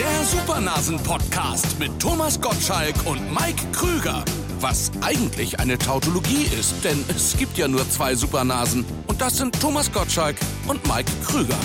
Der Supernasen-Podcast mit Thomas Gottschalk und Mike Krüger. Was eigentlich eine Tautologie ist, denn es gibt ja nur zwei Supernasen. Und das sind Thomas Gottschalk und Mike Krüger.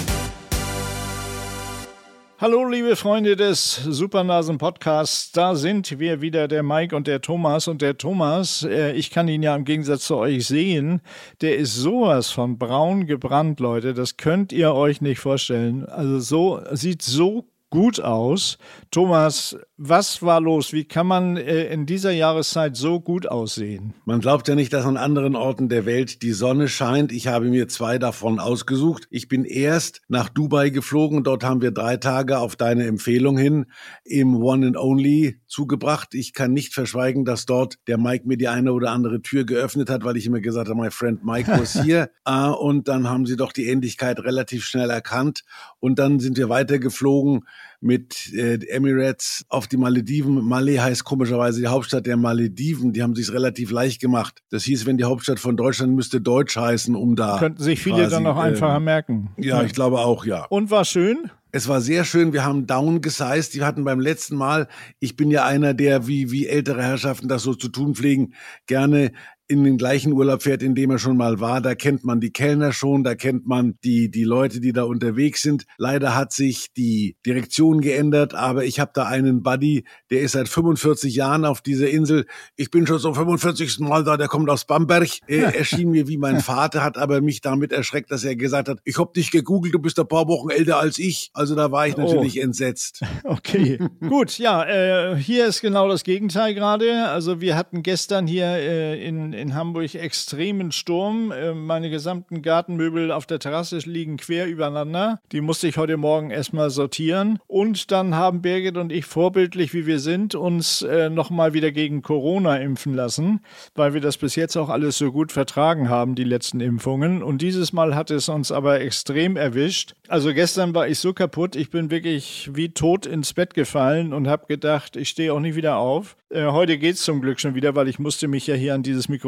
Hallo, liebe Freunde des Supernasen Podcasts. Da sind wir wieder, der Mike und der Thomas. Und der Thomas, äh, ich kann ihn ja im Gegensatz zu euch sehen, der ist sowas von braun gebrannt, Leute. Das könnt ihr euch nicht vorstellen. Also so, sieht so gut aus. Thomas, was war los? Wie kann man äh, in dieser Jahreszeit so gut aussehen? Man glaubt ja nicht, dass an anderen Orten der Welt die Sonne scheint. Ich habe mir zwei davon ausgesucht. Ich bin erst nach Dubai geflogen. Dort haben wir drei Tage auf deine Empfehlung hin im One and Only zugebracht. Ich kann nicht verschweigen, dass dort der Mike mir die eine oder andere Tür geöffnet hat, weil ich immer gesagt habe, my friend Mike was hier. Ah, und dann haben sie doch die Ähnlichkeit relativ schnell erkannt. Und dann sind wir weitergeflogen mit äh, Emirates auf die Malediven. Malé heißt komischerweise die Hauptstadt der Malediven. Die haben sich relativ leicht gemacht. Das hieß, wenn die Hauptstadt von Deutschland müsste Deutsch heißen, um da. Könnten sich viele quasi, dann noch äh, einfacher merken. Ja, ich glaube auch, ja. Und war schön? Es war sehr schön. Wir haben down gesized. Die hatten beim letzten Mal, ich bin ja einer, der wie, wie ältere Herrschaften das so zu tun pflegen, gerne in den gleichen Urlaub fährt, in dem er schon mal war. Da kennt man die Kellner schon, da kennt man die, die Leute, die da unterwegs sind. Leider hat sich die Direktion geändert, aber ich habe da einen Buddy, der ist seit 45 Jahren auf dieser Insel. Ich bin schon zum 45. Mal da, der kommt aus Bamberg. Er erschien mir wie mein Vater, hat aber mich damit erschreckt, dass er gesagt hat, ich hab dich gegoogelt, du bist ein paar Wochen älter als ich. Also da war ich oh. natürlich oh. entsetzt. Okay, gut, ja, äh, hier ist genau das Gegenteil gerade. Also wir hatten gestern hier äh, in in Hamburg extremen Sturm. Äh, meine gesamten Gartenmöbel auf der Terrasse liegen quer übereinander. Die musste ich heute Morgen erstmal sortieren. Und dann haben Birgit und ich vorbildlich, wie wir sind, uns äh, nochmal wieder gegen Corona impfen lassen, weil wir das bis jetzt auch alles so gut vertragen haben, die letzten Impfungen. Und dieses Mal hat es uns aber extrem erwischt. Also gestern war ich so kaputt, ich bin wirklich wie tot ins Bett gefallen und habe gedacht, ich stehe auch nicht wieder auf. Äh, heute geht es zum Glück schon wieder, weil ich musste mich ja hier an dieses Mikrofon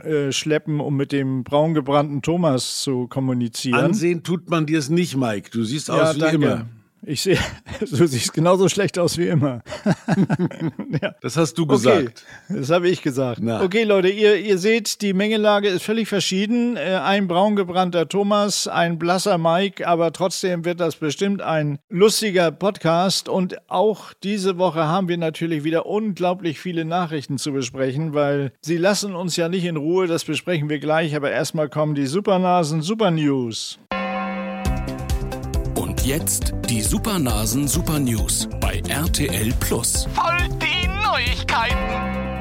äh, schleppen, um mit dem braungebrannten Thomas zu kommunizieren. Ansehen tut man dir es nicht, Mike. Du siehst aus ja, wie danke. immer. Ich sehe, du siehst genauso schlecht aus wie immer. ja. Das hast du gesagt. Okay, das habe ich gesagt. Na. Okay, Leute, ihr, ihr seht, die Mengelage ist völlig verschieden. Äh, ein braungebrannter Thomas, ein blasser Mike, aber trotzdem wird das bestimmt ein lustiger Podcast. Und auch diese Woche haben wir natürlich wieder unglaublich viele Nachrichten zu besprechen, weil sie lassen uns ja nicht in Ruhe. Das besprechen wir gleich. Aber erstmal kommen die Supernasen Super News jetzt die Supernasen Super News bei RTL Plus. Voll die Neuigkeiten!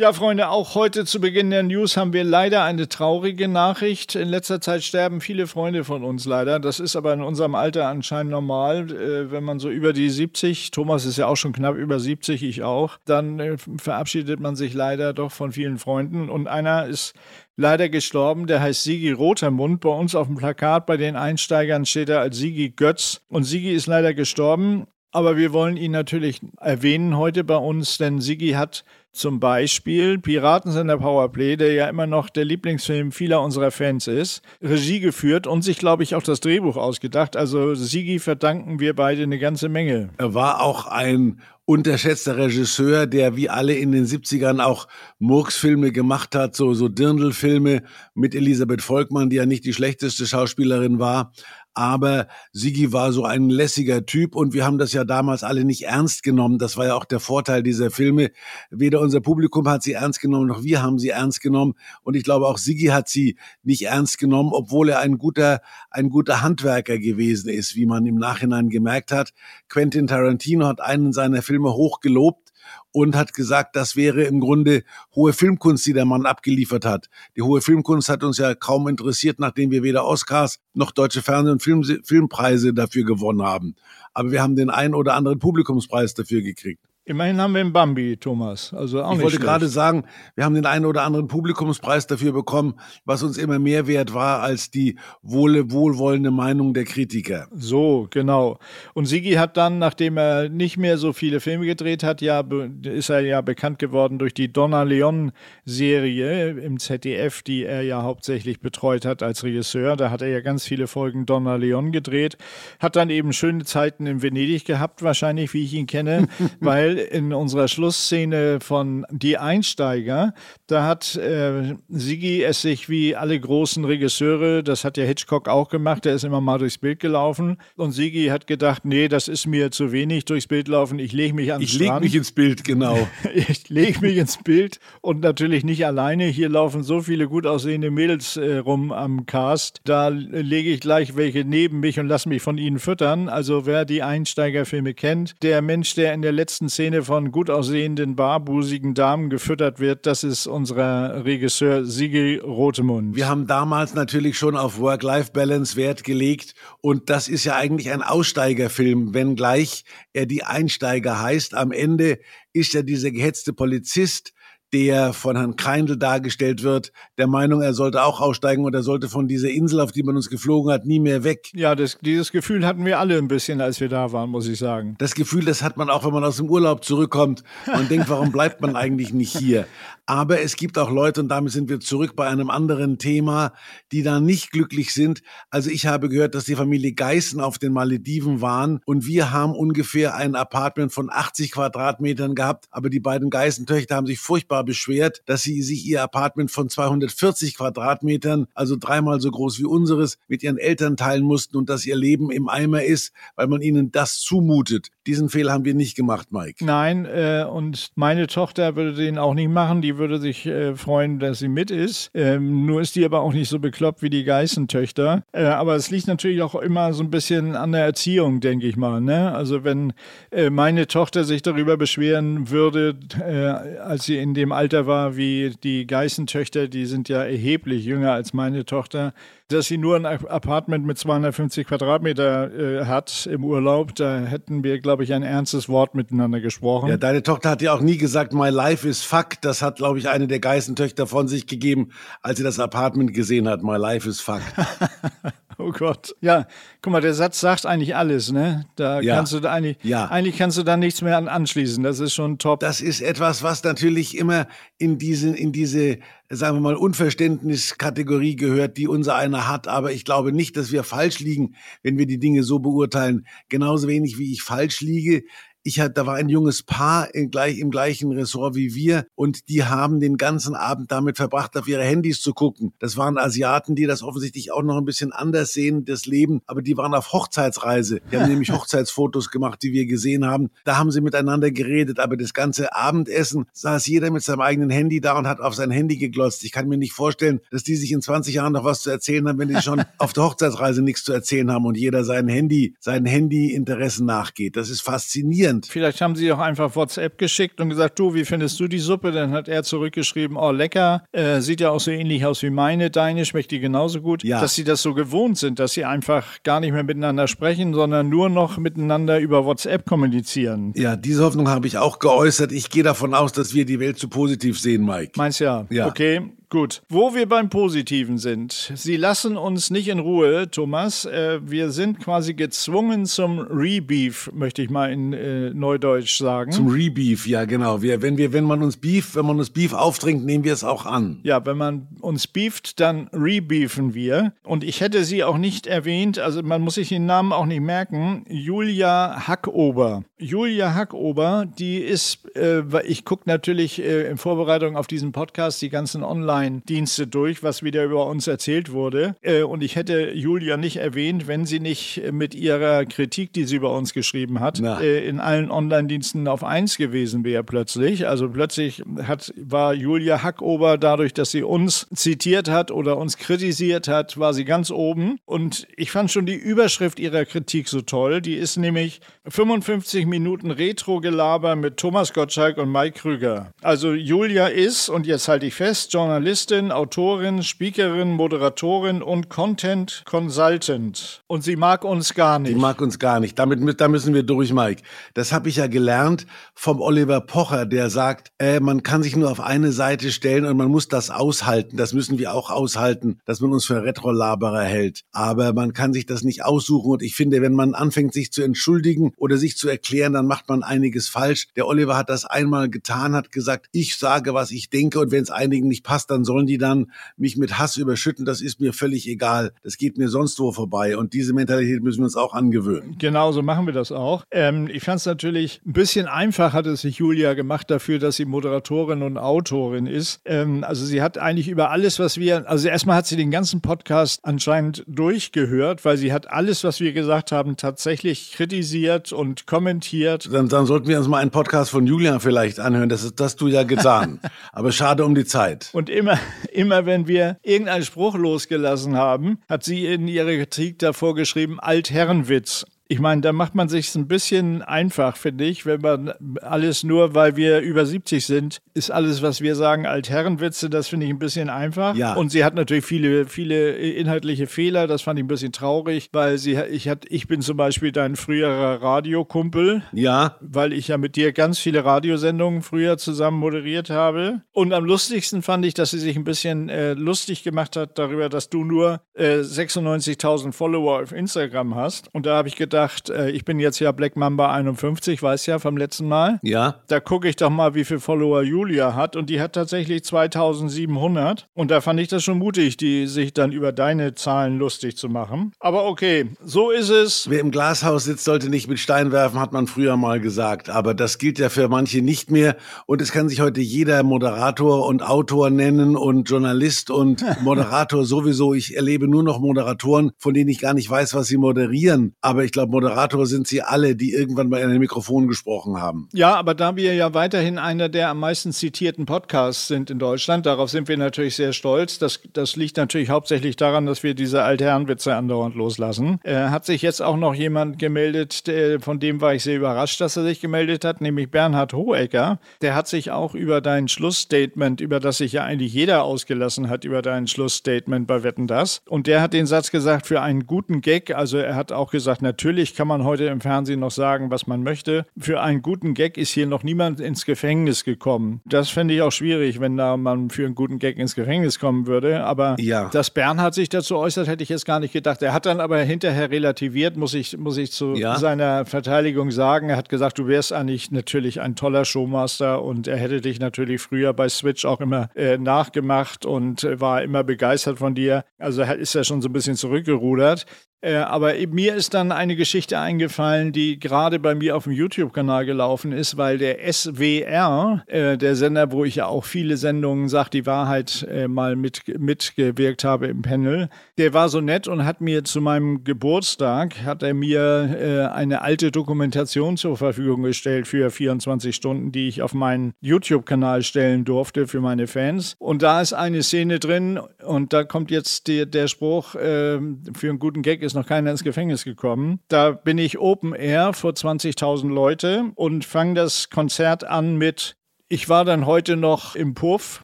Ja, Freunde, auch heute zu Beginn der News haben wir leider eine traurige Nachricht. In letzter Zeit sterben viele Freunde von uns leider. Das ist aber in unserem Alter anscheinend normal. Äh, wenn man so über die 70, Thomas ist ja auch schon knapp über 70, ich auch, dann äh, verabschiedet man sich leider doch von vielen Freunden. Und einer ist leider gestorben, der heißt Sigi Rotermund. Bei uns auf dem Plakat bei den Einsteigern steht er als Sigi Götz. Und Sigi ist leider gestorben. Aber wir wollen ihn natürlich erwähnen heute bei uns, denn Sigi hat zum Beispiel Piraten sind der Powerplay, der ja immer noch der Lieblingsfilm vieler unserer Fans ist, Regie geführt und sich, glaube ich, auch das Drehbuch ausgedacht. Also Sigi verdanken wir beide eine ganze Menge. Er war auch ein unterschätzter Regisseur, der wie alle in den 70ern auch Murks-Filme gemacht hat, so, so Dirndl-Filme mit Elisabeth Volkmann, die ja nicht die schlechteste Schauspielerin war. Aber Sigi war so ein lässiger Typ und wir haben das ja damals alle nicht ernst genommen. Das war ja auch der Vorteil dieser Filme. Weder unser Publikum hat sie ernst genommen, noch wir haben sie ernst genommen. Und ich glaube, auch Sigi hat sie nicht ernst genommen, obwohl er ein guter, ein guter Handwerker gewesen ist, wie man im Nachhinein gemerkt hat. Quentin Tarantino hat einen seiner Filme hoch gelobt und hat gesagt, das wäre im Grunde hohe Filmkunst, die der Mann abgeliefert hat. Die hohe Filmkunst hat uns ja kaum interessiert, nachdem wir weder Oscars noch deutsche Fernseh- und Film Filmpreise dafür gewonnen haben. Aber wir haben den einen oder anderen Publikumspreis dafür gekriegt. Immerhin haben wir einen Bambi, Thomas. Also auch ich nicht wollte schlecht. gerade sagen, wir haben den einen oder anderen Publikumspreis dafür bekommen, was uns immer mehr wert war als die wohle, wohlwollende Meinung der Kritiker. So, genau. Und Sigi hat dann, nachdem er nicht mehr so viele Filme gedreht hat, ja, ist er ja bekannt geworden durch die Donna Leon-Serie im ZDF, die er ja hauptsächlich betreut hat als Regisseur. Da hat er ja ganz viele Folgen Donna Leon gedreht. Hat dann eben schöne Zeiten in Venedig gehabt, wahrscheinlich, wie ich ihn kenne, weil in unserer Schlussszene von Die Einsteiger, da hat äh, Sigi es sich wie alle großen Regisseure, das hat ja Hitchcock auch gemacht, der ist immer mal durchs Bild gelaufen und Sigi hat gedacht, nee, das ist mir zu wenig durchs Bild laufen, ich lege mich ans Ich lege mich ins Bild, genau. ich lege mich ins Bild und natürlich nicht alleine. Hier laufen so viele gut aussehende Mädels äh, rum am Cast. Da lege ich gleich welche neben mich und lasse mich von ihnen füttern. Also wer die Einsteigerfilme kennt, der Mensch, der in der letzten Szene von gut aussehenden, barbusigen Damen gefüttert wird, das ist unser Regisseur Sigi Rotemund. Wir haben damals natürlich schon auf Work-Life-Balance Wert gelegt und das ist ja eigentlich ein Aussteigerfilm, wenngleich er die Einsteiger heißt. Am Ende ist ja dieser gehetzte Polizist, der von Herrn Kreindl dargestellt wird, der Meinung, er sollte auch aussteigen und er sollte von dieser Insel, auf die man uns geflogen hat, nie mehr weg. ja, das, dieses Gefühl hatten wir alle ein bisschen, als wir da waren, muss ich sagen. Das Gefühl, das hat man auch, wenn man aus dem Urlaub zurückkommt und denkt, warum bleibt man eigentlich nicht hier? Aber es gibt auch Leute, und damit sind wir zurück bei einem anderen Thema, die da nicht glücklich sind. Also ich habe gehört, dass die Familie Geißen auf den Malediven waren und wir haben ungefähr ein Apartment von 80 Quadratmetern gehabt. Aber die beiden Geißentöchter haben sich furchtbar beschwert, dass sie sich ihr Apartment von 240 Quadratmetern, also dreimal so groß wie unseres, mit ihren Eltern teilen mussten und dass ihr Leben im Eimer ist, weil man ihnen das zumutet. Diesen Fehler haben wir nicht gemacht, Mike. Nein, äh, und meine Tochter würde den auch nicht machen. Die würde sich äh, freuen, dass sie mit ist. Ähm, nur ist die aber auch nicht so bekloppt wie die Geißentöchter. Äh, aber es liegt natürlich auch immer so ein bisschen an der Erziehung, denke ich mal. Ne? Also wenn äh, meine Tochter sich darüber beschweren würde, äh, als sie in dem Alter war wie die Geißentöchter, die sind ja erheblich jünger als meine Tochter, dass sie nur ein Apartment mit 250 Quadratmeter äh, hat im Urlaub, da hätten wir, glaube ich, ein ernstes Wort miteinander gesprochen. Ja, deine Tochter hat ja auch nie gesagt, my life is fuck. Das hat, glaube ich, eine der Geißentöchter von sich gegeben, als sie das Apartment gesehen hat. My life is fuck. Oh Gott. Ja, guck mal, der Satz sagt eigentlich alles, ne? Da Ja. kannst du da eigentlich, Ja. eigentlich kannst du da nichts mehr an anschließen. Das ist schon top. Das ist etwas, was natürlich immer in diese, in diese, sagen wir mal, Unverständniskategorie gehört, die unser einer hat. Aber ich glaube nicht, dass wir falsch liegen, wenn wir die Dinge so beurteilen. Genauso wenig wie ich falsch liege. Ich hatte, da war ein junges Paar im, gleich, im gleichen Ressort wie wir und die haben den ganzen Abend damit verbracht, auf ihre Handys zu gucken. Das waren Asiaten, die das offensichtlich auch noch ein bisschen anders sehen, das Leben, aber die waren auf Hochzeitsreise. Die haben nämlich Hochzeitsfotos gemacht, die wir gesehen haben. Da haben sie miteinander geredet, aber das ganze Abendessen saß jeder mit seinem eigenen Handy da und hat auf sein Handy geglotzt. Ich kann mir nicht vorstellen, dass die sich in 20 Jahren noch was zu erzählen haben, wenn die schon auf der Hochzeitsreise nichts zu erzählen haben und jeder sein Handy, seinen Handy-Interessen nachgeht. Das ist faszinierend. Vielleicht haben sie auch einfach WhatsApp geschickt und gesagt, du, wie findest du die Suppe? Dann hat er zurückgeschrieben, oh lecker, äh, sieht ja auch so ähnlich aus wie meine, deine schmeckt die genauso gut. Ja. Dass sie das so gewohnt sind, dass sie einfach gar nicht mehr miteinander sprechen, sondern nur noch miteinander über WhatsApp kommunizieren. Ja, diese Hoffnung habe ich auch geäußert. Ich gehe davon aus, dass wir die Welt zu positiv sehen, Mike. Meinst ja? Ja. Okay, gut. Wo wir beim Positiven sind. Sie lassen uns nicht in Ruhe, Thomas. Äh, wir sind quasi gezwungen zum Rebeef, möchte ich mal in äh, Neudeutsch sagen. Zum Rebeef, ja genau. Wir, wenn wir, wenn man uns Beef, wenn man uns Beef auftrinkt, nehmen wir es auch an. Ja, wenn man uns beeft, dann rebeefen wir. Und ich hätte sie auch nicht erwähnt, also man muss sich den Namen auch nicht merken. Julia Hackober. Julia Hackober, die ist, äh, ich gucke natürlich äh, in Vorbereitung auf diesen Podcast die ganzen Online-Dienste durch, was wieder über uns erzählt wurde. Äh, und ich hätte Julia nicht erwähnt, wenn sie nicht mit ihrer Kritik, die sie über uns geschrieben hat, Na. äh, in allen Online-Diensten auf eins gewesen wäre plötzlich. Also plötzlich hat, war Julia Hackober dadurch, dass sie uns zitiert hat oder uns kritisiert hat, war sie ganz oben. Und ich fand schon die Überschrift ihrer Kritik so toll. Die ist nämlich 55 Minuten Retro-Gelaber mit Thomas Gottschalk und Mike Krüger. Also Julia ist, und jetzt halte ich fest, Journalistin, Autorin, Speakerin, Moderatorin und Content Consultant. Und sie mag uns gar nicht. Sie mag uns gar nicht. Damit, da müssen wir durch, Mike. Das habe ich ja gelernt vom Oliver Pocher, der sagt, äh, man kann sich nur auf eine Seite stellen und man muss das aushalten. Das müssen wir auch aushalten, dass man uns für Retrolaberer hält. Aber man kann sich das nicht aussuchen. Und ich finde, wenn man anfängt, sich zu entschuldigen oder sich zu erklären, dann macht man einiges falsch. Der Oliver hat das einmal getan, hat gesagt, ich sage, was ich denke und wenn es einigen nicht passt, dann sollen die dann mich mit Hass überschütten. Das ist mir völlig egal. Das geht mir sonst wo vorbei. Und diese Mentalität müssen wir uns auch angewöhnen. Genau, so machen wir das auch. Ähm, ich fand es natürlich ein bisschen einfach, hat es sich Julia gemacht dafür, dass sie Moderatorin und Autorin ist. Ähm, also sie hat eigentlich über alles, was wir, also erstmal hat sie den ganzen Podcast anscheinend durchgehört, weil sie hat alles, was wir gesagt haben, tatsächlich kritisiert und kommentiert. Dann, dann sollten wir uns mal einen Podcast von Julia vielleicht anhören. Das ist das du ja getan. Aber schade um die Zeit. Und immer, immer wenn wir irgendeinen Spruch losgelassen haben, hat sie in ihrer Kritik davor geschrieben, Altherrenwitz. Ich meine, da macht man sich ein bisschen einfach, finde ich, wenn man alles nur, weil wir über 70 sind, ist alles, was wir sagen, Altherrenwitze, das finde ich ein bisschen einfach. Ja. Und sie hat natürlich viele, viele inhaltliche Fehler, das fand ich ein bisschen traurig, weil sie, ich, hat, ich bin zum Beispiel dein früherer Radiokumpel. Ja. Weil ich ja mit dir ganz viele Radiosendungen früher zusammen moderiert habe. Und am lustigsten fand ich, dass sie sich ein bisschen äh, lustig gemacht hat darüber, dass du nur äh, 96.000 Follower auf Instagram hast. Und da habe ich gedacht, gedacht, äh, ich bin jetzt ja Black Mamba 51, weiß ja vom letzten Mal. Ja. Da gucke ich doch mal, wie viele Follower Julia hat. Und die hat tatsächlich 2700. Und da fand ich das schon mutig, die sich dann über deine Zahlen lustig zu machen. Aber okay, so ist es. Wer im Glashaus sitzt, sollte nicht mit Stein werfen, hat man früher mal gesagt. Aber das gilt ja für manche nicht mehr. Und es kann sich heute jeder Moderator und Autor nennen und Journalist und Moderator sowieso. Ich erlebe nur noch Moderatoren, von denen ich gar nicht weiß, was sie moderieren. Aber ich glaube, Moderator sind sie alle, die irgendwann bei einem Mikrofon gesprochen haben. Ja, aber da wir ja weiterhin einer der am meisten zitierten Podcasts sind in Deutschland, darauf sind wir natürlich sehr stolz. Das, das liegt natürlich hauptsächlich daran, dass wir diese Altherrenwitze andauernd loslassen. Äh, hat sich jetzt auch noch jemand gemeldet, der, von dem war ich sehr überrascht, dass er sich gemeldet hat, nämlich Bernhard Hohecker. Der hat sich auch über dein Schlussstatement, über das sich ja eigentlich jeder ausgelassen hat, über dein Schlussstatement bei Wetten das. Und der hat den Satz gesagt, für einen guten Gag, also er hat auch gesagt, natürlich kann man heute im Fernsehen noch sagen, was man möchte. Für einen guten Gag ist hier noch niemand ins Gefängnis gekommen. Das fände ich auch schwierig, wenn da man für einen guten Gag ins Gefängnis kommen würde. Aber Ja. dass Bernhard sich dazu äußert, hätte ich jetzt gar nicht gedacht. Er hat dann aber hinterher relativiert, muss ich, muss ich zu Ja. seiner Verteidigung sagen. Er hat gesagt, du wärst eigentlich natürlich ein toller Showmaster und er hätte dich natürlich früher bei Switch auch immer äh, nachgemacht und war immer begeistert von dir. Also er ist ja schon so ein bisschen zurückgerudert. Äh, aber mir ist dann eine Geschichte eingefallen, die gerade bei mir auf dem YouTube-Kanal gelaufen ist, weil der SWR, äh, der Sender, wo ich ja auch viele Sendungen, sagt die Wahrheit, äh, mal mit, mitgewirkt habe im Panel, der war so nett und hat mir zu meinem Geburtstag, hat er mir äh, eine alte Dokumentation zur Verfügung gestellt für 24 Stunden, die ich auf meinen YouTube-Kanal stellen durfte für meine Fans. Und da ist eine Szene drin und da kommt jetzt die, der Spruch, äh, für einen guten Gag ist noch keiner ins Gefängnis gekommen. Da bin ich Open Air vor 20.000 Leute und fange das Konzert an mit ich war dann heute noch im Puff,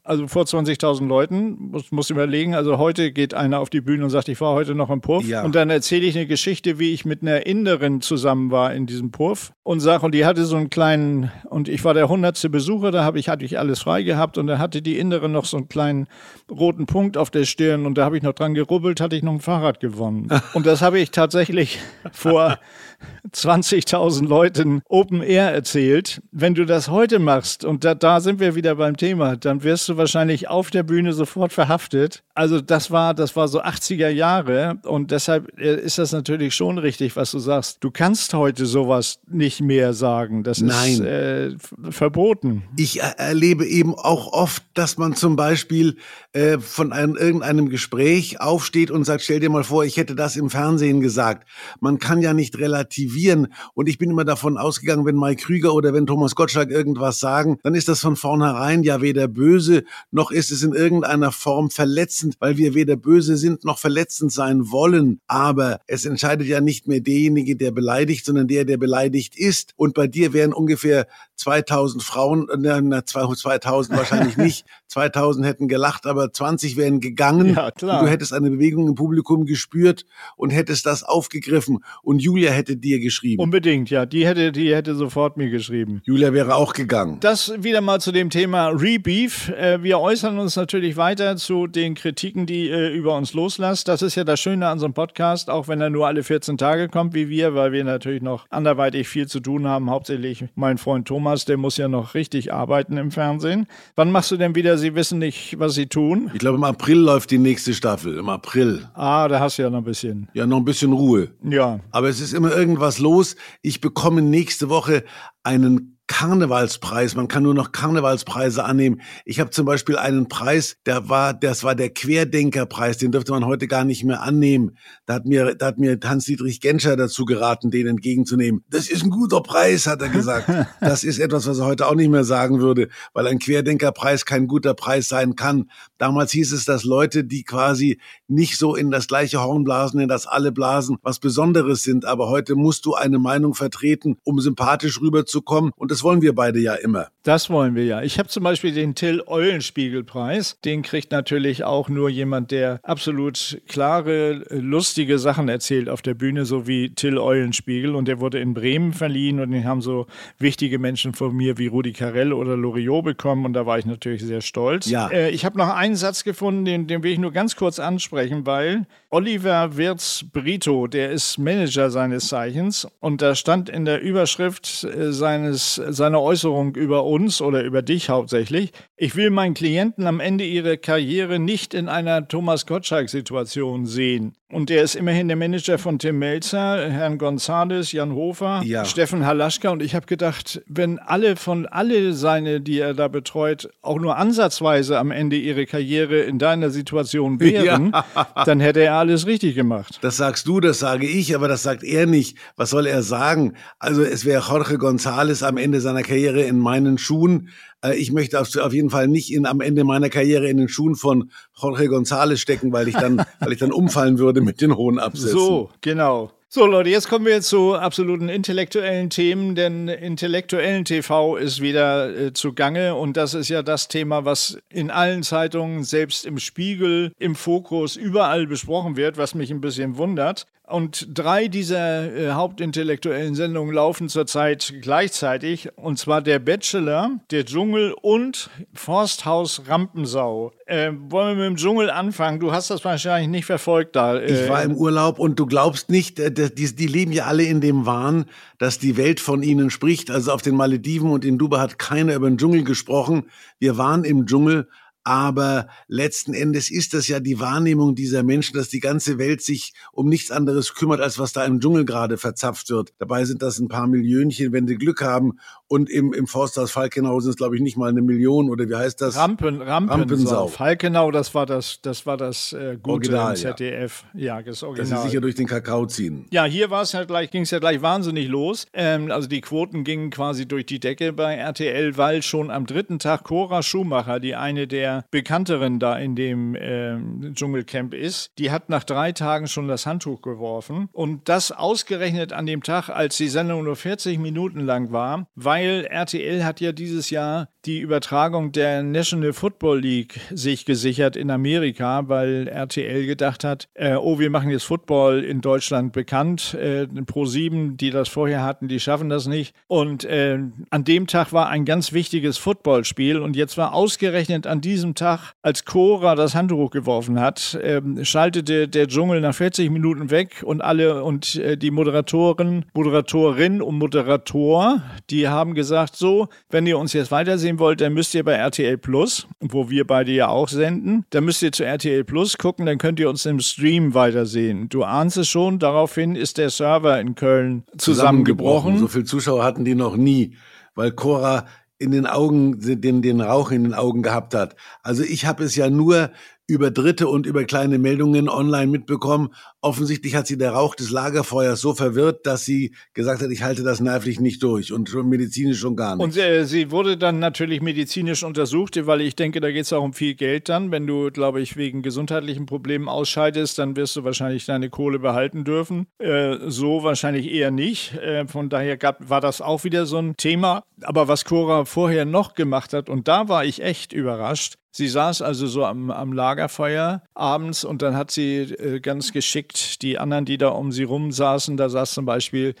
also vor 20.000 Leuten, muss, muss überlegen. Also heute geht einer auf die Bühne und sagt, ich war heute noch im Puff. Ja. Und dann erzähle ich eine Geschichte, wie ich mit einer Inderin zusammen war in diesem Puff und sage, und die hatte so einen kleinen, und ich war der hundertste Besucher, da habe ich, hatte ich alles frei gehabt und da hatte die Inderin noch so einen kleinen roten Punkt auf der Stirn und da habe ich noch dran gerubbelt, hatte ich noch ein Fahrrad gewonnen. und das habe ich tatsächlich vor 20.000 Leuten Open Air erzählt. Wenn du das heute machst, und da, da sind wir wieder beim Thema, dann wirst du wahrscheinlich auf der Bühne sofort verhaftet. Also das war, das war so 80er Jahre und deshalb äh, ist das natürlich schon richtig, was du sagst. Du kannst heute sowas nicht mehr sagen. Das ist Nein. äh, f- verboten. Ich er- erlebe eben auch oft, dass man zum Beispiel äh, von einem, irgendeinem Gespräch aufsteht und sagt, stell dir mal vor, ich hätte das im Fernsehen gesagt. Man kann ja nicht relativieren aktivieren. Und ich bin immer davon ausgegangen, wenn Mike Krüger oder wenn Thomas Gottschalk irgendwas sagen, dann ist das von vornherein ja weder böse, noch ist es in irgendeiner Form verletzend, weil wir weder böse sind, noch verletzend sein wollen. Aber es entscheidet ja nicht mehr derjenige, der beleidigt, sondern der, der beleidigt ist. Und bei dir wären ungefähr 2000 Frauen, na, 2000 wahrscheinlich nicht, 2000 hätten gelacht, aber 20 wären gegangen. Ja, klar. Und du hättest eine Bewegung im Publikum gespürt und hättest das aufgegriffen. Und Julia hätte dir geschrieben. Unbedingt, ja. Die hätte, die hätte sofort mir geschrieben. Julia wäre auch gegangen. Das wieder mal zu dem Thema Rebeef. Äh, wir äußern uns natürlich weiter zu den Kritiken, die ihr über uns loslasst. Das ist ja das Schöne an so einem Podcast, auch wenn er nur alle 14 Tage kommt wie wir, weil wir natürlich noch anderweitig viel zu tun haben. Hauptsächlich mein Freund Thomas, der muss ja noch richtig arbeiten im Fernsehen. Wann machst du denn wieder Sie wissen nicht, was Sie tun? Ich glaube, im April läuft die nächste Staffel. Im April. Ah, da hast du ja noch ein bisschen. Ja, noch ein bisschen Ruhe. Ja. Aber es ist immer irgendwas los. Ich bekomme nächste Woche einen Karnevalspreis. Man kann nur noch Karnevalspreise annehmen. Ich habe zum Beispiel einen Preis, der war, das war der Querdenkerpreis. Den dürfte man heute gar nicht mehr annehmen. Da hat mir, da hat mir Hans-Dietrich Genscher dazu geraten, den entgegenzunehmen. Das ist ein guter Preis, hat er gesagt. Das ist etwas, was er heute auch nicht mehr sagen würde, weil ein Querdenkerpreis kein guter Preis sein kann. Damals hieß es, dass Leute, die quasi nicht so in das gleiche Horn blasen, in das alle blasen, was Besonderes sind. Aber heute musst du eine Meinung vertreten, um sympathisch rüberzukommen. Und das wollen wir beide ja immer. Das wollen wir ja. Ich habe zum Beispiel den Till Eulenspiegel-Preis. Den kriegt natürlich auch nur jemand, der absolut klare, lustige Sachen erzählt auf der Bühne, so wie Till Eulenspiegel. Und der wurde in Bremen verliehen und den haben so wichtige Menschen von mir wie Rudi Carell oder Loriot bekommen. Und da war ich natürlich sehr stolz. Ja. Äh, ich habe noch einen Satz gefunden, den, den will ich nur ganz kurz ansprechen, weil Oliver Wirz Brito, der ist Manager seines Zeichens. Und da stand in der Überschrift äh, seines seine Äußerung über uns oder über dich hauptsächlich. Ich will meinen Klienten am Ende ihrer Karriere nicht in einer Thomas Gottschalk-Situation sehen. Und der ist immerhin der Manager von Tim Melzer, Herrn Gonzales, Jan Hofer, ja. Steffen Halaschka. Und ich habe gedacht, wenn alle von alle seine, die er da betreut, auch nur ansatzweise am Ende ihre Karriere in deiner Situation wären, ja. dann hätte er alles richtig gemacht. Das sagst du, das sage ich, aber das sagt er nicht. Was soll er sagen? Also es wäre Jorge Gonzales am Ende seiner Karriere in meinen Schuhen. Äh, ich möchte auf, jeden Fall nicht in, am Ende meiner Karriere in den Schuhen von Jorge González stecken, weil ich dann, weil ich dann umfallen würde mit den hohen Absätzen. So, genau. So Leute, jetzt kommen wir zu absoluten intellektuellen Themen, denn intellektuellen TV ist wieder äh, zugange und das ist ja das Thema, was in allen Zeitungen, selbst im Spiegel, im Fokus, überall besprochen wird, was mich ein bisschen wundert. Und drei dieser äh, hauptintellektuellen Sendungen laufen zurzeit gleichzeitig. Und zwar der Bachelor, der Dschungel und Forsthaus Rampensau. Äh, wollen wir mit dem Dschungel anfangen? Du hast das wahrscheinlich nicht verfolgt da. Äh, ich war im Urlaub und du glaubst nicht, äh, die, die leben ja alle in dem Wahn, dass die Welt von ihnen spricht. Also auf den Malediven und in Dubai hat keiner über den Dschungel gesprochen. Wir waren im Dschungel aber letzten Endes ist das ja die Wahrnehmung dieser Menschen, dass die ganze Welt sich um nichts anderes kümmert, als was da im Dschungel gerade verzapft wird. Dabei sind das ein paar Millionchen, wenn die Glück haben. Und im, im Forsthaus Falkenau sind es, glaube ich, nicht mal eine Million oder wie heißt das? Rampen, Rampensau. Rampensau. Falkenau, das war das, das war das äh, gute Original, ZDF. Ja, ja das Original. Das sie sicher durch den Kakao ziehen. Ja, hier war es ja gleich, ging es ja gleich wahnsinnig los. Ähm, also die Quoten gingen quasi durch die Decke bei RTL, weil schon am dritten Tag Cora Schumacher, die eine der Bekannterin da in dem äh, Dschungelcamp ist, die hat nach drei Tagen schon das Handtuch geworfen. Und das ausgerechnet an dem Tag, als die Sendung nur 40 Minuten lang war, weil RTL hat ja dieses Jahr die Übertragung der National Football League sich gesichert in Amerika, weil RTL gedacht hat, äh, oh, wir machen jetzt Football in Deutschland bekannt. Äh, Pro7, die das vorher hatten, die schaffen das nicht. Und äh, an dem Tag war ein ganz wichtiges Footballspiel und jetzt war ausgerechnet an diesem Tag, als Cora das Handtuch geworfen hat, ähm, schaltete der Dschungel nach 40 Minuten weg und alle und äh, die Moderatoren, Moderatorin und Moderator, die haben gesagt, so, wenn ihr uns jetzt weitersehen sehen wollt, dann müsst ihr bei RTL Plus, wo wir beide ja auch senden, dann müsst ihr zu RTL Plus gucken, dann könnt ihr uns im Stream weitersehen. Du ahnst es schon, daraufhin ist der Server in Köln zusammengebrochen. So viele Zuschauer hatten die noch nie, weil Cora in den Augen, den, den Rauch in den Augen gehabt hat. Also ich habe es ja nur über Dritte und über kleine Meldungen online mitbekommen. Offensichtlich hat sie der Rauch des Lagerfeuers so verwirrt, dass sie gesagt hat, ich halte das nervlich nicht durch und schon medizinisch schon gar nicht. Und äh, sie wurde dann natürlich medizinisch untersucht, weil ich denke, da geht es auch um viel Geld dann. Wenn du, glaube ich, wegen gesundheitlichen Problemen ausscheidest, dann wirst du wahrscheinlich deine Kohle behalten dürfen. Äh, so wahrscheinlich eher nicht. Äh, von daher gab, war das auch wieder so ein Thema. Aber was Cora vorher noch gemacht hat, und da war ich echt überrascht, Sie saß also so am, am Lagerfeuer abends und dann hat sie äh, ganz geschickt die anderen, die da um sie rum saßen, da saß zum Beispiel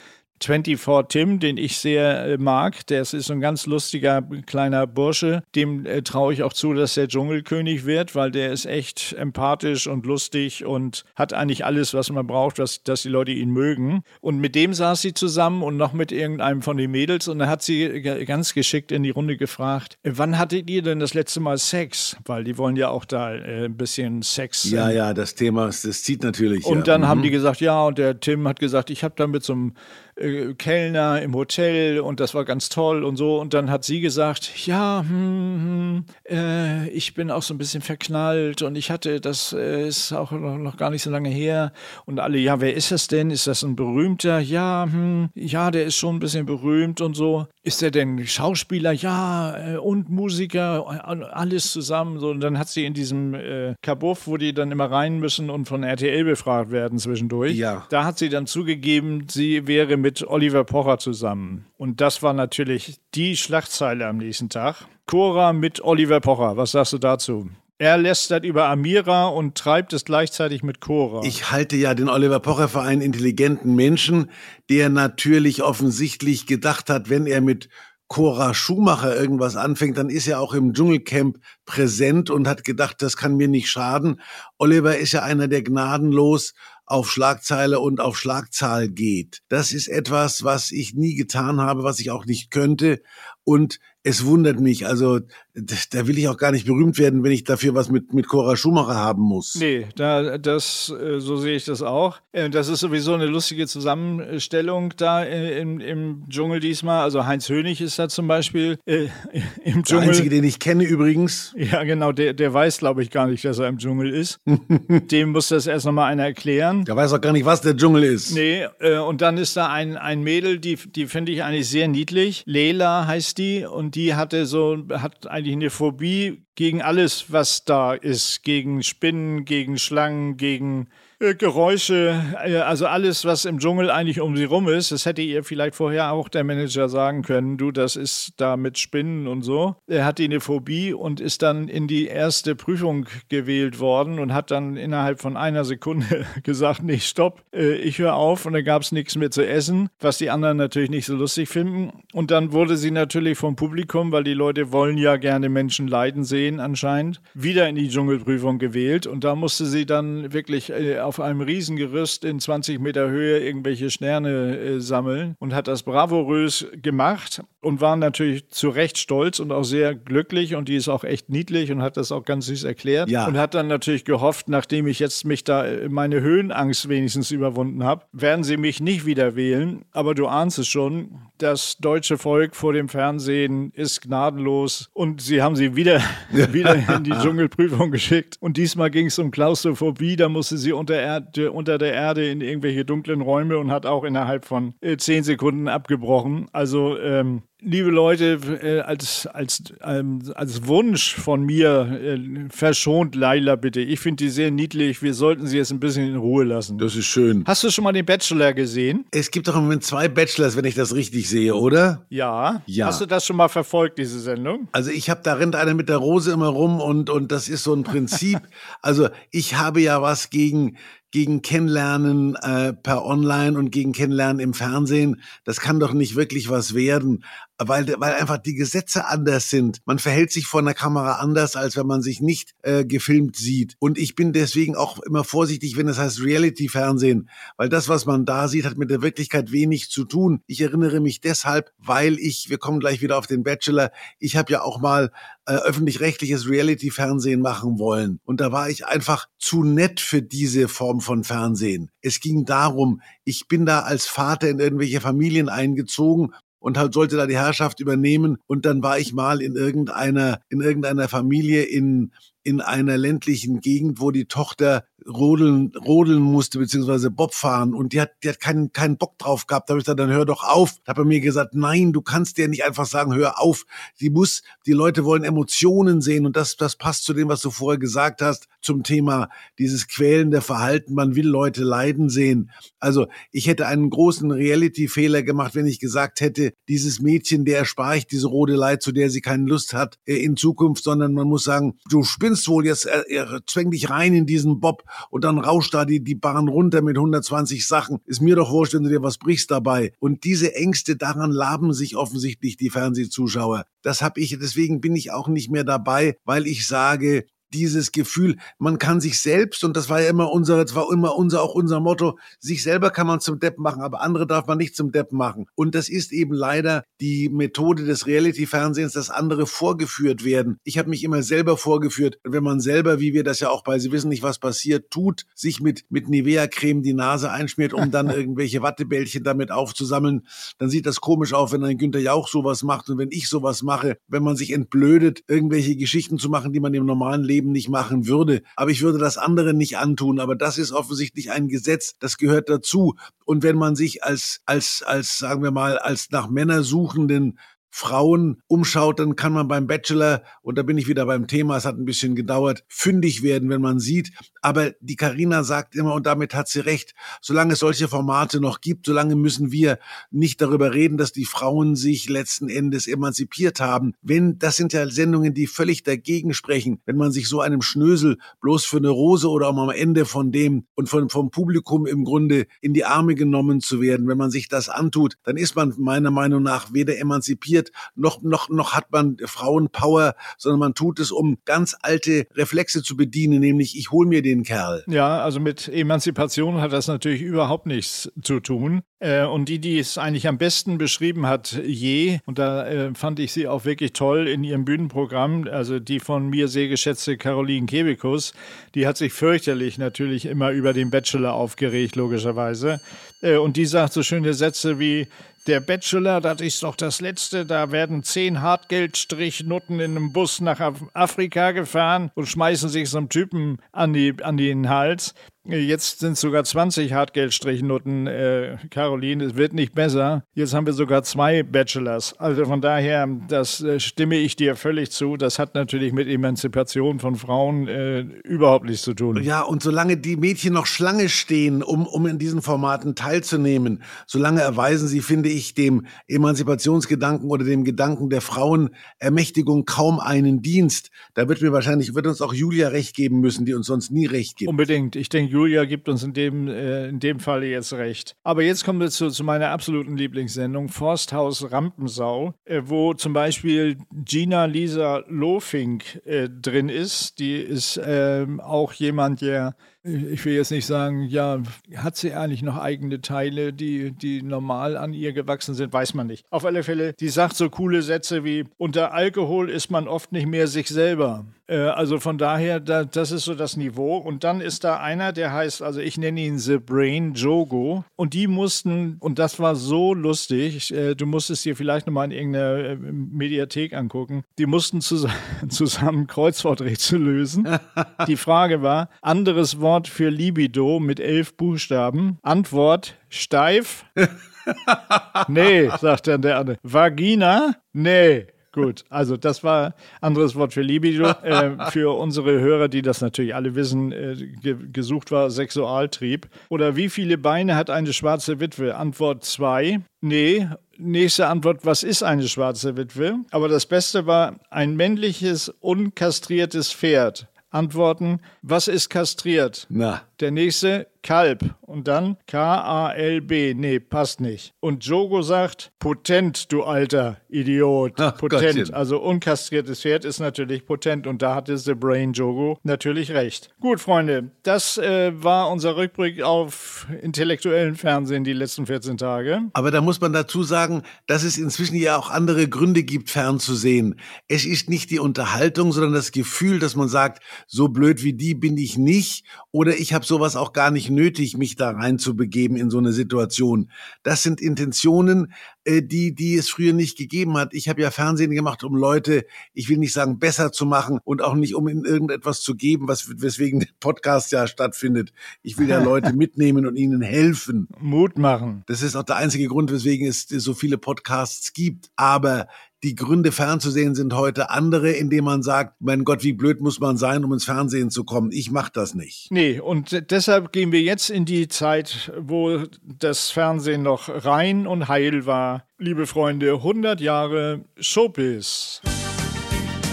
24 Tim, den ich sehr äh, mag. Der ist so ein ganz lustiger kleiner Bursche. Dem äh, traue ich auch zu, dass der Dschungelkönig wird, weil der ist echt empathisch und lustig und hat eigentlich alles, was man braucht, was, dass die Leute ihn mögen. Und mit dem saß sie zusammen und noch mit irgendeinem von den Mädels und dann hat sie ganz geschickt in die Runde gefragt, äh, wann hattet ihr denn das letzte Mal Sex? Weil die wollen ja auch da äh, ein bisschen Sex. Ja, ja, das Thema, das zieht natürlich. Und ja. dann mhm. haben die gesagt, ja, und der Tim hat gesagt, ich habe da mit so einem äh, Kellner im Hotel und das war ganz toll und so. Und dann hat sie gesagt, ja, hm, hm, äh, ich bin auch so ein bisschen verknallt und ich hatte, das äh, ist auch noch, noch, gar nicht so lange her. Und alle, ja, wer ist das denn? Ist das ein berühmter? Ja, hm, ja, der ist schon ein bisschen berühmt und so. Ist er denn Schauspieler? Ja, äh, und Musiker, alles zusammen. So, und dann hat sie in diesem äh, Kabuff, wo die dann immer rein müssen und von RTL befragt werden zwischendurch, ja. da hat sie dann zugegeben, sie wäre mit Oliver Pocher zusammen. Und das war natürlich die Schlagzeile am nächsten Tag. Cora mit Oliver Pocher. Was sagst du dazu? Er lästert über Amira und treibt es gleichzeitig mit Cora. Ich halte ja den Oliver Pocher für einen intelligenten Menschen, der natürlich offensichtlich gedacht hat, wenn er mit Cora Schumacher irgendwas anfängt, dann ist er auch im Dschungelcamp präsent und hat gedacht, das kann mir nicht schaden. Oliver ist ja einer, der gnadenlos auf Schlagzeile und auf Schlagzahl geht. Das ist etwas, was ich nie getan habe, was ich auch nicht könnte. Und es wundert mich. Also da will ich auch gar nicht berühmt werden, wenn ich dafür was mit, mit Cora Schumacher haben muss. Nee, da, das, äh, so sehe ich das auch. Äh, das ist sowieso eine lustige Zusammenstellung da äh, im, im Dschungel diesmal. Also Heinz Hönig ist da zum Beispiel äh, im Dschungel. Der einzige, den ich kenne übrigens. Ja, genau, der, der weiß, glaube ich, gar nicht, dass er im Dschungel ist. Dem muss das erst nochmal einer erklären. Der weiß auch gar nicht, was der Dschungel ist. Nee, äh, und dann ist da ein, ein Mädel, die, die finde ich eigentlich sehr niedlich. Leila heißt die und die hatte so, hat eigentlich eine Phobie gegen alles, was da ist. Gegen Spinnen, gegen Schlangen, gegen Geräusche, äh, also alles, was im Dschungel eigentlich um sie rum ist, das hätte ihr vielleicht vorher auch der Manager sagen können, du, das ist da mit Spinnen und so. Er hatte eine Phobie und ist dann in die erste Prüfung gewählt worden und hat dann innerhalb von einer Sekunde gesagt, nee, stopp, äh, ich höre auf und dann gab es nichts mehr zu essen, was die anderen natürlich nicht so lustig finden. Und dann wurde sie natürlich vom Publikum, weil die Leute wollen ja gerne Menschen leiden sehen anscheinend, wieder in die Dschungelprüfung gewählt und da musste sie dann wirklich auf einem Riesengerüst in 20 Meter Höhe irgendwelche Sterne äh, sammeln und hat das bravourös gemacht und war natürlich zu Recht stolz und auch sehr glücklich und die ist auch echt niedlich und hat das auch ganz süß erklärt ja. und hat dann natürlich gehofft, nachdem ich jetzt mich da äh, meine Höhenangst wenigstens überwunden habe, werden sie mich nicht wieder wählen, aber du ahnst es schon, das deutsche Volk vor dem Fernsehen ist gnadenlos und sie haben sie wieder, wieder in die Dschungelprüfung geschickt und diesmal ging es um Klaustrophobie, da musste sie unter Erde, unter der Erde in irgendwelche dunklen Räume und hat auch innerhalb von äh, zehn Sekunden abgebrochen. Also ähm, liebe Leute, äh, als, als, ähm, als Wunsch von mir, äh, verschont Laila bitte. Ich finde die sehr niedlich. Wir sollten sie jetzt ein bisschen in Ruhe lassen. Das ist schön. Hast du schon mal den Bachelor gesehen? Es gibt doch im Moment zwei Bachelors, wenn ich das richtig sehe, oder? Ja. Ja. Hast du das schon mal verfolgt, diese Sendung? Also ich habe, da rennt einer mit der Rose immer rum und, und das ist so ein Prinzip. also ich habe ja was gegen gegen Kennenlernen äh, per Online und gegen Kennenlernen im Fernsehen, das kann doch nicht wirklich was werden weil, weil einfach die Gesetze anders sind. Man verhält sich vor einer Kamera anders, als wenn man sich nicht äh, gefilmt sieht. Und ich bin deswegen auch immer vorsichtig, wenn es heißt Reality-Fernsehen, weil das, was man da sieht, hat mit der Wirklichkeit wenig zu tun. Ich erinnere mich deshalb, weil ich, wir kommen gleich wieder auf den Bachelor, ich habe ja auch mal äh, öffentlich-rechtliches Reality-Fernsehen machen wollen. Und da war ich einfach zu nett für diese Form von Fernsehen. Es ging darum, ich bin da als Vater in irgendwelche Familien eingezogen und halt sollte da die Herrschaft übernehmen. Und dann war ich mal in irgendeiner, in irgendeiner Familie in, in einer ländlichen Gegend, wo die Tochter rodeln, rodeln musste, beziehungsweise Bob fahren und die hat, die hat keinen, keinen Bock drauf gehabt. Da habe ich gesagt, dann hör doch auf. Da hat er mir gesagt, nein, du kannst dir nicht einfach sagen, hör auf. Die muss, die Leute wollen Emotionen sehen und das, das passt zu dem, was du vorher gesagt hast, zum Thema dieses quälende Verhalten. Man will Leute leiden sehen. Also ich hätte einen großen Reality-Fehler gemacht, wenn ich gesagt hätte, dieses Mädchen, der erspare ich diese Rodelei, zu der sie keine Lust hat, äh, in Zukunft, sondern man muss sagen, du spinnst wohl, jetzt äh, äh, zwäng dich rein in diesen Bob und dann rauscht da die, die Bahn runter mit 120 Sachen. Ist mir doch wurscht, wenn du dir was brichst dabei. Und diese Ängste, daran laben sich offensichtlich die Fernsehzuschauer. Das habe ich, deswegen bin ich auch nicht mehr dabei, weil ich sage, dieses Gefühl, man kann sich selbst, und das war ja immer unser, das war immer unser, auch unser Motto, sich selber kann man zum Depp machen, aber andere darf man nicht zum Depp machen. Und das ist eben leider die Methode des Reality-Fernsehens, dass andere vorgeführt werden. Ich habe mich immer selber vorgeführt. Wenn man selber, wie wir das ja auch bei Sie wissen nicht, was passiert, tut, sich mit, mit Nivea-Creme die Nase einschmiert, um dann irgendwelche Wattebällchen damit aufzusammeln, dann sieht das komisch auf, wenn ein Günther Jauch sowas macht und wenn ich sowas mache, wenn man sich entblödet, irgendwelche Geschichten zu machen, die man im normalen Leben Leben nicht machen würde. Aber ich würde das andere nicht antun. Aber das ist offensichtlich ein Gesetz, das gehört dazu. Und wenn man sich als, als, als, sagen wir mal, als nach Männer suchenden Frauen umschaut, dann kann man beim Bachelor, und da bin ich wieder beim Thema, es hat ein bisschen gedauert, fündig werden, wenn man sieht. Aber die Karina sagt immer, und damit hat sie recht, solange es solche Formate noch gibt, solange müssen wir nicht darüber reden, dass die Frauen sich letzten Endes emanzipiert haben. Wenn, das sind ja Sendungen, die völlig dagegen sprechen, wenn man sich so einem Schnösel bloß für eine Rose oder um am Ende von dem und von, vom Publikum im Grunde in die Arme genommen zu werden, wenn man sich das antut, dann ist man meiner Meinung nach weder emanzipiert, passiert, noch, noch, noch hat man Frauenpower, sondern man tut es, um ganz alte Reflexe zu bedienen, nämlich ich hole mir den Kerl. Ja, also mit Emanzipation hat das natürlich überhaupt nichts zu tun. Äh, und die, die es eigentlich am besten beschrieben hat, je, und da äh, fand ich sie auch wirklich toll in ihrem Bühnenprogramm, also die von mir sehr geschätzte Caroline Kebekus, die hat sich fürchterlich natürlich immer über den Bachelor aufgeregt, logischerweise. Äh, und die sagt so schöne Sätze wie, der Bachelor, das ist doch das Letzte. Da werden zehn Hartgeldstrichnutten in einem Bus nach Afrika gefahren und schmeißen sich so einem Typen an, die, an den Hals. Jetzt sind sogar 20 Hartgeldstrichnoten, äh, Caroline. Es wird nicht besser. Jetzt haben wir sogar zwei Bachelors. Also von daher, das äh, stimme ich dir völlig zu. Das hat natürlich mit Emanzipation von Frauen äh, überhaupt nichts zu tun. Ja, und solange die Mädchen noch Schlange stehen, um, um in diesen Formaten teilzunehmen, solange erweisen sie, finde ich, dem Emanzipationsgedanken oder dem Gedanken der Frauenermächtigung kaum einen Dienst. Da wird mir wahrscheinlich, wird uns auch Julia recht geben müssen, die uns sonst nie recht gibt. Unbedingt. Ich denke, Julia gibt uns in dem, äh, in dem Falle jetzt recht. Aber jetzt kommen wir zu, zu meiner absoluten Lieblingssendung, Forsthaus Rampensau, äh, wo zum Beispiel Gina Lisa Lofink äh, drin ist. Die ist ähm, auch jemand, der ich will jetzt nicht sagen, ja, hat sie eigentlich noch eigene Teile, die, die normal an ihr gewachsen sind? Weiß man nicht. Auf alle Fälle, die sagt so coole Sätze wie, unter Alkohol ist man oft nicht mehr sich selber. Äh, also von daher, da, das ist so das Niveau. Und dann ist da einer, der heißt, also ich nenne ihn The Brain Jogo. Und die mussten, und das war so lustig, äh, du musstest dir vielleicht nochmal in irgendeiner äh, Mediathek angucken, die mussten zusammen, zusammen Kreuzworträtsel lösen. die Frage war, anderes Wort Wort für Libido mit elf Buchstaben. Antwort steif. nee, sagt dann der andere. Vagina? Nee. Gut, also das war anderes Wort für Libido. Äh, für unsere Hörer, die das natürlich alle wissen, äh, ge gesucht war Sexualtrieb. Oder wie viele Beine hat eine schwarze Witwe? Antwort zwei. Nee. Nächste Antwort, was ist eine schwarze Witwe? Aber das Beste war ein männliches, unkastriertes Pferd. Antworten, was ist kastriert? Na. Der nächste, Kalb. Und dann K-A-L-B. Nee, passt nicht. Und Jogo sagt, potent, du alter Idiot. Ach, potent. Gottchen. Also unkastriertes Pferd ist natürlich potent. Und da hatte The Brain Jogo natürlich recht. Gut, Freunde, das äh, war unser Rückblick auf intellektuellen Fernsehen die letzten 14 Tage. Aber da muss man dazu sagen, dass es inzwischen ja auch andere Gründe gibt, fernzusehen. Es ist nicht die Unterhaltung, sondern das Gefühl, dass man sagt, so blöd wie die bin ich nicht oder ich habe sowas auch gar nicht nötig, mich da reinzubegeben in so eine Situation. Das sind Intentionen, äh, die, die es früher nicht gegeben hat. Ich habe ja Fernsehen gemacht, um Leute, ich will nicht sagen besser zu machen und auch nicht um ihnen irgendetwas zu geben, was weswegen der Podcast ja stattfindet. Ich will ja Leute mitnehmen und ihnen helfen. Mut machen. Das ist auch der einzige Grund, weswegen es so viele Podcasts gibt. Aber die Gründe fernzusehen sind heute andere, indem man sagt, mein Gott, wie blöd muss man sein, um ins Fernsehen zu kommen. Ich mache das nicht. Nee, und deshalb gehen wir jetzt in die Zeit, wo das Fernsehen noch rein und heil war. Liebe Freunde, 100 Jahre Showbiz.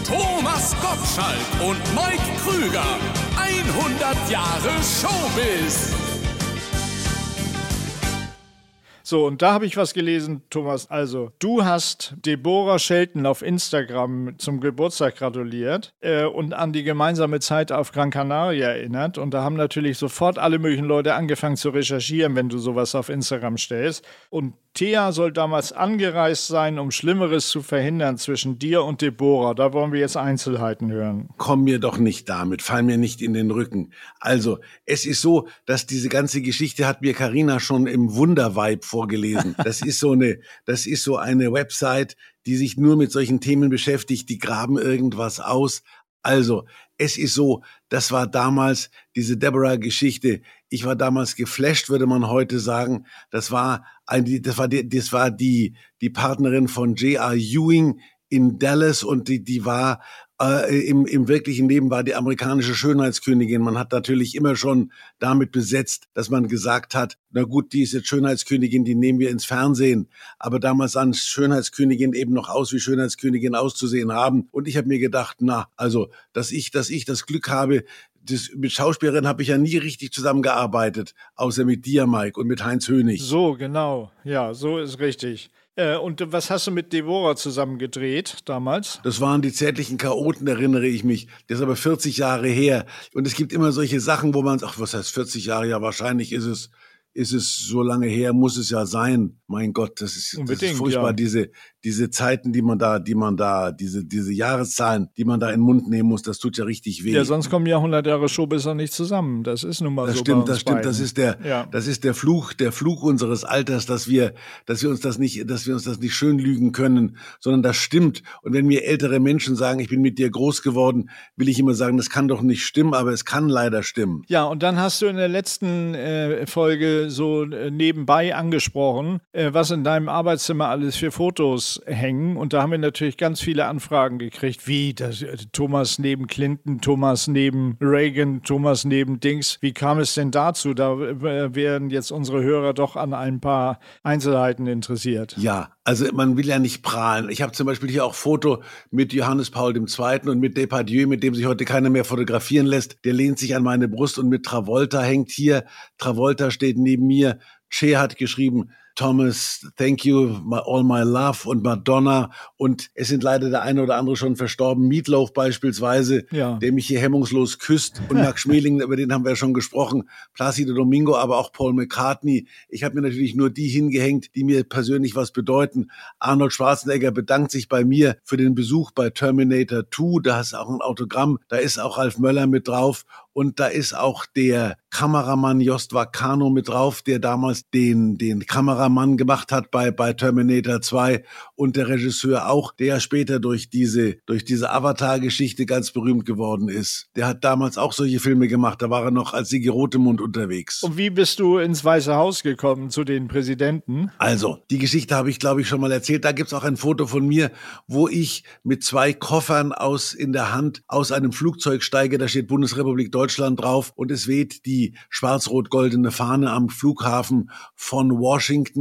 Thomas Gottschalk und Mike Krüger. 100 Jahre Showbiz. So, und da habe ich was gelesen, Thomas. Also, du hast Deborah Shelton auf Instagram zum Geburtstag gratuliert äh, und an die gemeinsame Zeit auf Gran Canaria erinnert. Und da haben natürlich sofort alle möglichen Leute angefangen zu recherchieren, wenn du sowas auf Instagram stellst. Und Thea soll damals angereist sein, um Schlimmeres zu verhindern zwischen dir und Deborah. Da wollen wir jetzt Einzelheiten hören. Komm mir doch nicht damit, fall mir nicht in den Rücken. Also, es ist so, dass diese ganze Geschichte hat mir Karina schon im Wundervibe vorgelesen. Das ist so eine, das ist so eine Website, die sich nur mit solchen Themen beschäftigt, die graben irgendwas aus. Also, es ist so, das war damals diese Deborah-Geschichte. Ich war damals geflasht, würde man heute sagen. Das war das war die, das war die, die Partnerin von J.R. Ewing in Dallas und die, die war äh, im, im wirklichen Leben war die amerikanische Schönheitskönigin. Man hat natürlich immer schon damit besetzt, dass man gesagt hat, na gut, die ist jetzt Schönheitskönigin, die nehmen wir ins Fernsehen. Aber damals sahen Schönheitskönigin eben noch aus, wie Schönheitskönigin auszusehen haben. Und ich habe mir gedacht, na, also, dass ich, dass ich das Glück habe, das, mit Schauspielerinnen habe ich ja nie richtig zusammengearbeitet, außer mit dir, Mike, und mit Heinz Hönig. So, genau. Ja, so ist richtig. Äh, und was hast du mit Deborah zusammen gedreht damals? Das waren die zärtlichen Chaoten, erinnere ich mich. Das ist aber 40 Jahre her. Und es gibt immer solche Sachen, wo man, ach, was heißt 40 Jahre? Ja, wahrscheinlich ist es ist es so lange her, muss es ja sein. Mein Gott, das ist, das ist furchtbar, ja. diese, diese Zeiten, die man da, die man da, diese, diese Jahreszahlen, die man da in den Mund nehmen muss, das tut ja richtig weh. Ja, sonst kommen ja 100 Jahre Showbisser nicht zusammen. Das ist nun mal das so. Stimmt, das stimmt, beiden. das ist der, ja. das ist der Fluch, der Fluch unseres Alters, dass wir, dass wir uns das nicht, dass wir uns das nicht schön lügen können, sondern das stimmt. Und wenn mir ältere Menschen sagen, ich bin mit dir groß geworden, will ich immer sagen, das kann doch nicht stimmen, aber es kann leider stimmen. Ja, und dann hast du in der letzten äh, Folge so äh, nebenbei angesprochen, äh, was in deinem Arbeitszimmer alles für Fotos hängen. Und da haben wir natürlich ganz viele Anfragen gekriegt, wie das, äh, Thomas neben Clinton, Thomas neben Reagan, Thomas neben Dings. Wie kam es denn dazu? Da werden jetzt unsere Hörer doch an ein paar Einzelheiten interessiert. Ja, also man will ja nicht prahlen. Ich habe zum Beispiel hier auch Foto mit Johannes Paul II. und mit Depardieu, mit dem sich heute keiner mehr fotografieren lässt. Der lehnt sich an meine Brust und mit Travolta hängt hier. Travolta steht neben mir. Che hat geschrieben, Thomas, Thank You, my, All My Love und Madonna. Und es sind leider der eine oder andere schon verstorben. Meatloaf beispielsweise, ja. der mich hier hemmungslos küsst. Und Max Schmeling, über den haben wir ja schon gesprochen. Placido Domingo, aber auch Paul McCartney. Ich habe mir natürlich nur die hingehängt, die mir persönlich was bedeuten. Arnold Schwarzenegger bedankt sich bei mir für den Besuch bei Terminator 2. Da ist auch ein Autogramm. Da ist auch Ralf Möller mit drauf. Und da ist auch der Kameramann Jost Vacano mit drauf, der damals den, den Kameramann gemacht hat bei, bei Terminator 2 und der Regisseur auch, der später durch diese, durch diese Avatar-Geschichte ganz berühmt geworden ist. Der hat damals auch solche Filme gemacht, da war er noch als Sigi Rotemund unterwegs. Und wie bist du ins Weiße Haus gekommen zu den Präsidenten? Also, die Geschichte habe ich, glaube ich, schon mal erzählt. Da gibt's auch ein Foto von mir, wo ich mit zwei Koffern aus in der Hand aus einem Flugzeug steige, da steht Bundesrepublik Deutschland drauf und es weht die schwarz-rot-goldene Fahne am Flughafen von Washington.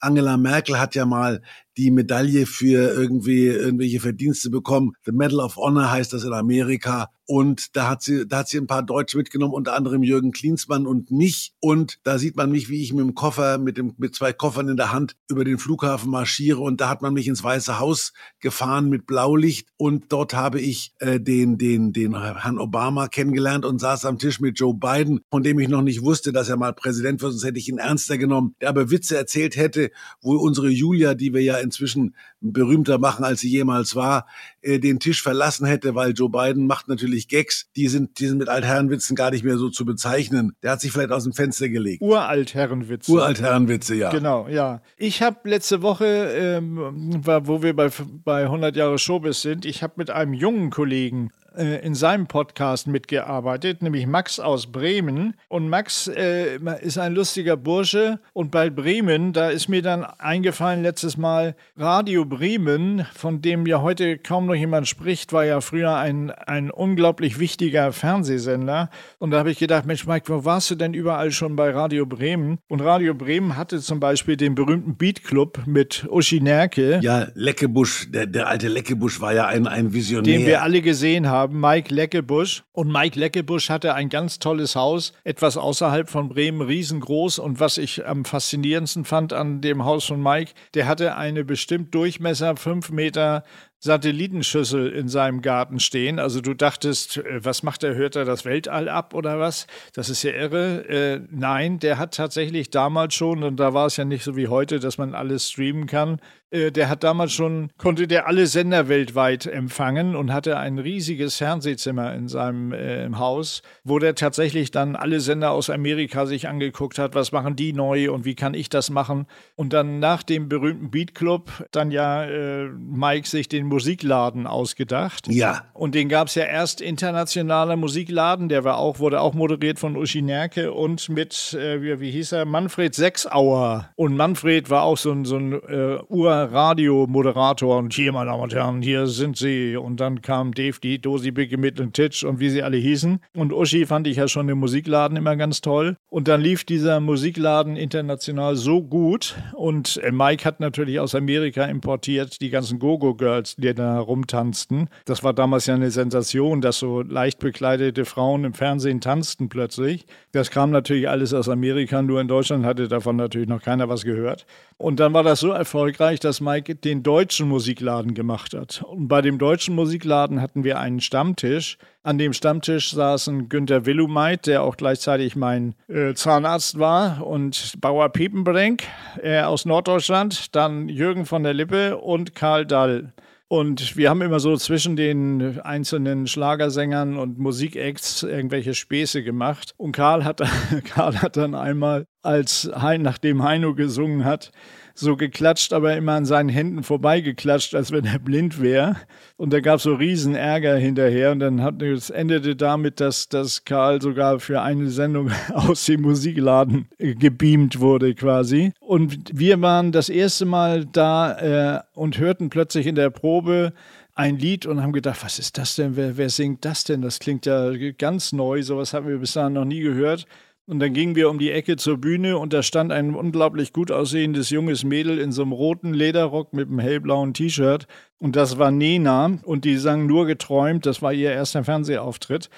Angela Merkel hat ja mal die Medaille für irgendwie irgendwelche Verdienste bekommen. The Medal of Honor heißt das in Amerika. Und da hat sie, da hat sie ein paar Deutsche mitgenommen, unter anderem Jürgen Klinsmann und mich. Und da sieht man mich, wie ich mit dem Koffer, mit dem, mit zwei Koffern in der Hand über den Flughafen marschiere. Und da hat man mich ins Weiße Haus gefahren mit Blaulicht. Und dort habe ich äh, den, den, den Herrn Obama kennengelernt und saß am Tisch mit Joe Biden, von dem ich noch nicht wusste, dass er mal Präsident wird, sonst hätte ich ihn ernster genommen, der aber Witze erzählt hätte, wo unsere Julia, die wir ja inzwischen berühmter machen, als sie jemals war, äh, den Tisch verlassen hätte, weil Joe Biden macht natürlich Gags, die sind, die sind mit Altherrenwitzen gar nicht mehr so zu bezeichnen. Der hat sich vielleicht aus dem Fenster gelegt. Uraltherrenwitze. Uraltherrenwitze, ja. Genau, ja. Ich habe letzte Woche, ähm, wo wir bei, bei 100 Jahre Showbiz sind, ich habe mit einem jungen Kollegen in seinem Podcast mitgearbeitet, nämlich Max aus Bremen. Und Max äh, ist ein lustiger Bursche. Und bei Bremen, da ist mir dann eingefallen letztes Mal, Radio Bremen, von dem ja heute kaum noch jemand spricht, war ja früher ein, ein unglaublich wichtiger Fernsehsender. Und da habe ich gedacht, Mensch, Mike, wo warst du denn überall schon bei Radio Bremen? Und Radio Bremen hatte zum Beispiel den berühmten Beat Club mit Uschi Nerke. Ja, Leckebusch, der, der alte Leckebusch war ja ein, ein Visionär. Den wir alle gesehen haben haben, Mike Leckebusch. Und Mike Leckebusch hatte ein ganz tolles Haus, etwas außerhalb von Bremen, riesengroß. Und was ich am faszinierendsten fand an dem Haus von Mike, der hatte eine bestimmt Durchmesser fünf Meter Satellitenschüssel in seinem Garten stehen. Also du dachtest, äh, was macht er? Hört er das Weltall ab oder was? Das ist ja irre. Äh, nein, der hat tatsächlich damals schon, und da war es ja nicht so wie heute, dass man alles streamen kann, der hat damals schon, konnte der alle Sender weltweit empfangen und hatte ein riesiges Fernsehzimmer in seinem äh, Haus, wo der tatsächlich dann alle Sender aus Amerika sich angeguckt hat, was machen die neu und wie kann ich das machen. Und dann nach dem berühmten Beat Club dann ja äh, Mike sich den Musikladen ausgedacht. Ja. Und den gab es ja erst internationaler Musikladen, der war auch, wurde auch moderiert von Uschi Nerke und mit, äh, wie, wie hieß er, Manfred Sechsauer. Und Manfred war auch so ein, so ein äh, Radiomoderator und hier, meine Damen und Herren, hier sind sie. Und dann kam Dave, die Dosi, Biggie, Mittel und Titch und wie sie alle hießen. Und Uschi fand ich ja schon im Musikladen immer ganz toll. Und dann lief dieser Musikladen international so gut. Und äh, Mike hat natürlich aus Amerika importiert die ganzen Go-Go-Girls, die da rumtanzten. Das war damals ja eine Sensation, dass so leicht bekleidete Frauen im Fernsehen tanzten plötzlich. Das kam natürlich alles aus Amerika, nur in Deutschland hatte davon natürlich noch keiner was gehört. Und dann war das so erfolgreich, dass Mike den deutschen Musikladen gemacht hat. Und bei dem deutschen Musikladen hatten wir einen Stammtisch. An dem Stammtisch saßen Günter Willumeit, der auch gleichzeitig mein äh, Zahnarzt war, und Bauer Piepenbrink äh, aus Norddeutschland, dann Jürgen von der Lippe und Karl Dall. Und wir haben immer so zwischen den einzelnen Schlagersängern und Musikacts irgendwelche Späße gemacht. Und Karl hat, Karl hat dann einmal, als Hein, nachdem Heino gesungen hat, so geklatscht, aber immer an seinen Händen vorbeigeklatscht, als wenn er blind wäre. Und da gab es so riesen Ärger hinterher. Und dann hat, es endete damit, dass, dass Karl sogar für eine Sendung aus dem Musikladen gebeamt wurde quasi. Und wir waren das erste Mal da äh, und hörten plötzlich in der Probe ein Lied und haben gedacht, was ist das denn? Wer, wer singt das denn? Das klingt ja ganz neu. Sowas haben wir bis dahin noch nie gehört. Und dann gingen wir um die Ecke zur Bühne und da stand ein unglaublich gut aussehendes junges Mädel in so einem roten Lederrock mit einem hellblauen T-Shirt. Und das war Nena. Und die sang nur geträumt. Das war ihr erster Fernsehauftritt.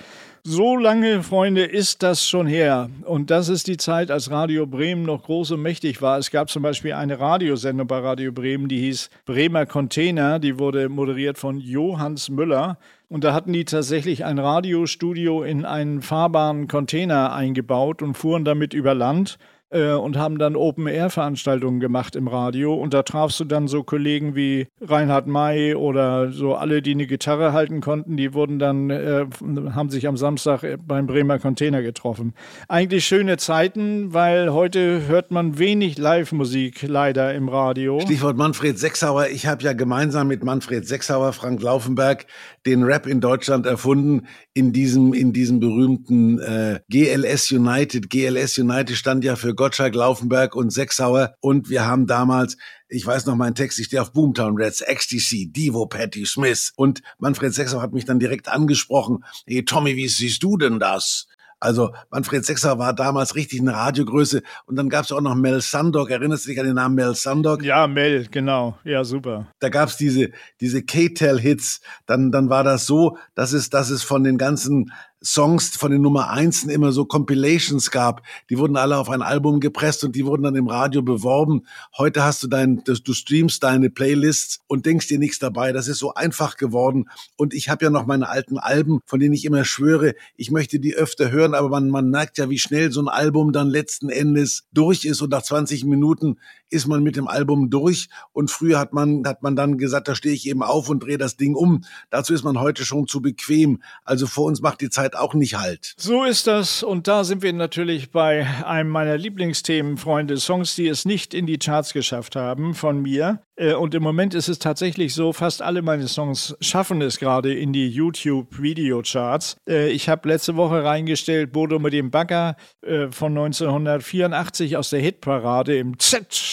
So lange, Freunde, ist das schon her. Und das ist die Zeit, als Radio Bremen noch groß und mächtig war. Es gab zum Beispiel eine Radiosendung bei Radio Bremen, die hieß Bremer Container. Die wurde moderiert von Johannes Müller. Und da hatten die tatsächlich ein Radiostudio in einen fahrbaren Container eingebaut und fuhren damit über Land äh, und haben dann Open-Air-Veranstaltungen gemacht im Radio. Und da trafst du dann so Kollegen wie Reinhard May oder so alle, die eine Gitarre halten konnten, die wurden dann, äh, haben sich am Samstag beim Bremer Container getroffen. Eigentlich schöne Zeiten, weil heute hört man wenig Live-Musik leider im Radio. Stichwort Manfred Sechsauer. Ich habe ja gemeinsam mit Manfred Sechsauer, Frank Laufenberg, den Rap in Deutschland erfunden, in diesem, in diesem berühmten äh, GLS United. GLS United stand ja für Gottschalk, Laufenberg und Sechsauer. Und wir haben damals ich weiß noch meinen Text, ich stehe auf Boomtown Reds, XTC, Divo, Patty Smith. Und Manfred Sechsauer hat mich dann direkt angesprochen. Hey Tommy, wie siehst du denn das? Also Manfred Sechser war damals richtig eine Radiogröße. Und dann gab es auch noch Mel Sandok. Erinnerst du dich an den Namen Mel Sandok? Ja, Mel, genau. Ja, super. Da gab es diese, diese K-Tel-Hits. Dann, dann war das so, dass es, dass es von den ganzen Songs von den Nummer Einsen immer so Compilations gab. Die wurden alle auf ein Album gepresst und die wurden dann im Radio beworben. Heute hast du dein, du streamst deine Playlists und denkst dir nichts dabei. Das ist so einfach geworden. Und ich habe ja noch meine alten Alben, von denen ich immer schwöre, ich möchte die öfter hören, aber man, man merkt ja, wie schnell so ein Album dann letzten Endes durch ist und nach 20 Minuten ist man mit dem Album durch und früher hat man, hat man dann gesagt, da stehe ich eben auf und drehe das Ding um. Dazu ist man heute schon zu bequem. Also vor uns macht die Zeit auch nicht halt. So ist das und da sind wir natürlich bei einem meiner Lieblingsthemen, Freunde, Songs, die es nicht in die Charts geschafft haben von mir. Äh, und im Moment ist es tatsächlich so, fast alle meine Songs schaffen es gerade in die YouTube-Video-Charts. Äh, ich habe letzte Woche reingestellt Bodo mit dem Bagger äh, von 1984 aus der Hitparade im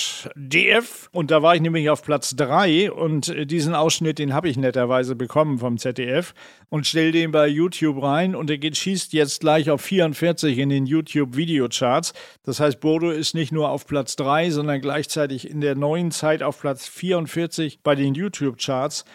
ZDF. Und da war ich nämlich auf Platz 3 und diesen Ausschnitt, den habe ich netterweise bekommen vom ZDF und stell den bei YouTube rein und er geht, schießt jetzt gleich auf 44 in den YouTube-Video-Charts. Das heißt, Bodo ist nicht nur auf Platz 3, sondern gleichzeitig in der neuen Zeit auf Platz 44 bei den YouTube-Charts.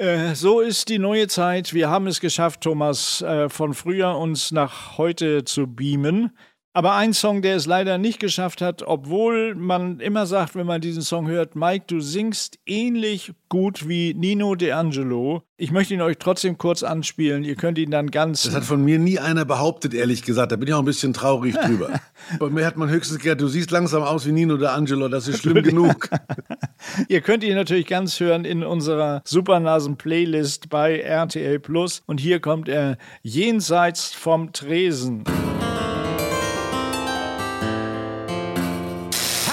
Äh, so ist die neue Zeit. Wir haben es geschafft, Thomas, äh, von früher uns nach heute zu beamen. Aber ein Song, der es leider nicht geschafft hat, obwohl man immer sagt, wenn man diesen Song hört, Mike, du singst ähnlich gut wie Nino D'Angelo. Ich möchte ihn euch trotzdem kurz anspielen. Ihr könnt ihn dann ganz. Das hat von mir nie einer behauptet, ehrlich gesagt. Da bin ich auch ein bisschen traurig drüber. Bei mir hat man höchstens gesagt, du siehst langsam aus wie Nino D'Angelo. Das ist schlimm genug. Ihr könnt ihn natürlich ganz hören in unserer Supernasen-Playlist bei RTL Plus. Und hier kommt er jenseits vom Tresen.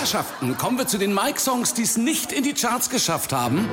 Herrschaften, kommen wir zu den Mike-Songs, die es nicht in die Charts geschafft haben.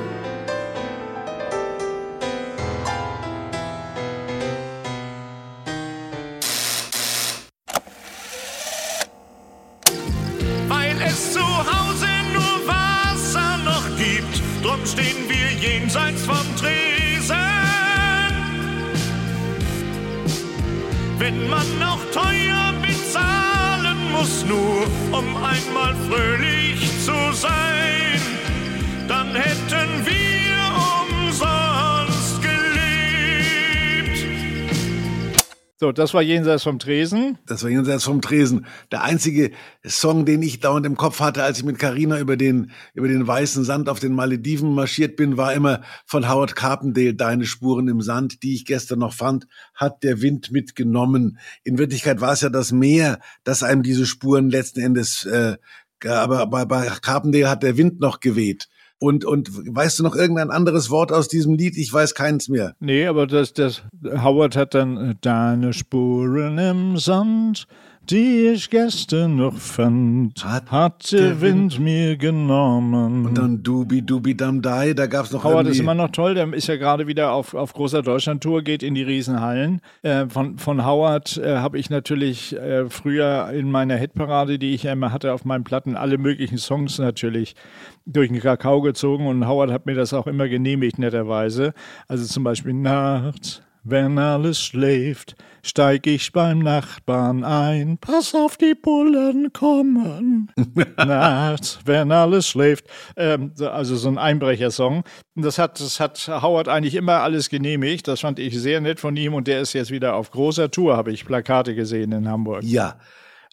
Fröhlich zu sein, dann hätten wir umsonst gelebt. So, das war jenseits vom Tresen. Das war jenseits vom Tresen. Der einzige Song, den ich dauernd im Kopf hatte, als ich mit Carina über den, über den weißen Sand auf den Malediven marschiert bin, war immer von Howard Carpendale Deine Spuren im Sand, die ich gestern noch fand, hat der Wind mitgenommen. In Wirklichkeit war es ja das Meer, das einem diese Spuren letzten Endes, äh, aber bei, bei Carpendale hat der Wind noch geweht. Und, und weißt du noch irgendein anderes Wort aus diesem Lied? Ich weiß keins mehr. Nee, aber das, das Howard hat dann äh, deine Spuren im Sand, die ich gestern noch fand, Hat hat, der der Wind, mir genommen. Und dann Dubi Dubi Dam Dai, da gab's noch Howard ist immer noch toll, der ist ja gerade wieder auf, auf großer Deutschlandtour, geht in die Riesenhallen. Äh, von, von Howard äh, habe ich natürlich äh, früher in meiner Hitparade, die ich ja immer hatte, auf meinen Platten alle möglichen Songs natürlich durch den Kakao gezogen und Howard hat mir das auch immer genehmigt, netterweise. Also zum Beispiel nachts, wenn alles schläft, steig ich beim Nachbarn ein. Pass auf, die Bullen kommen. nachts, wenn alles schläft. Ähm, so- also so ein Einbrechersong. Das hat, das hat Howard eigentlich immer alles genehmigt. Das fand ich sehr nett von ihm und der ist jetzt wieder auf großer Tour, habe ich Plakate gesehen in Hamburg. Ja.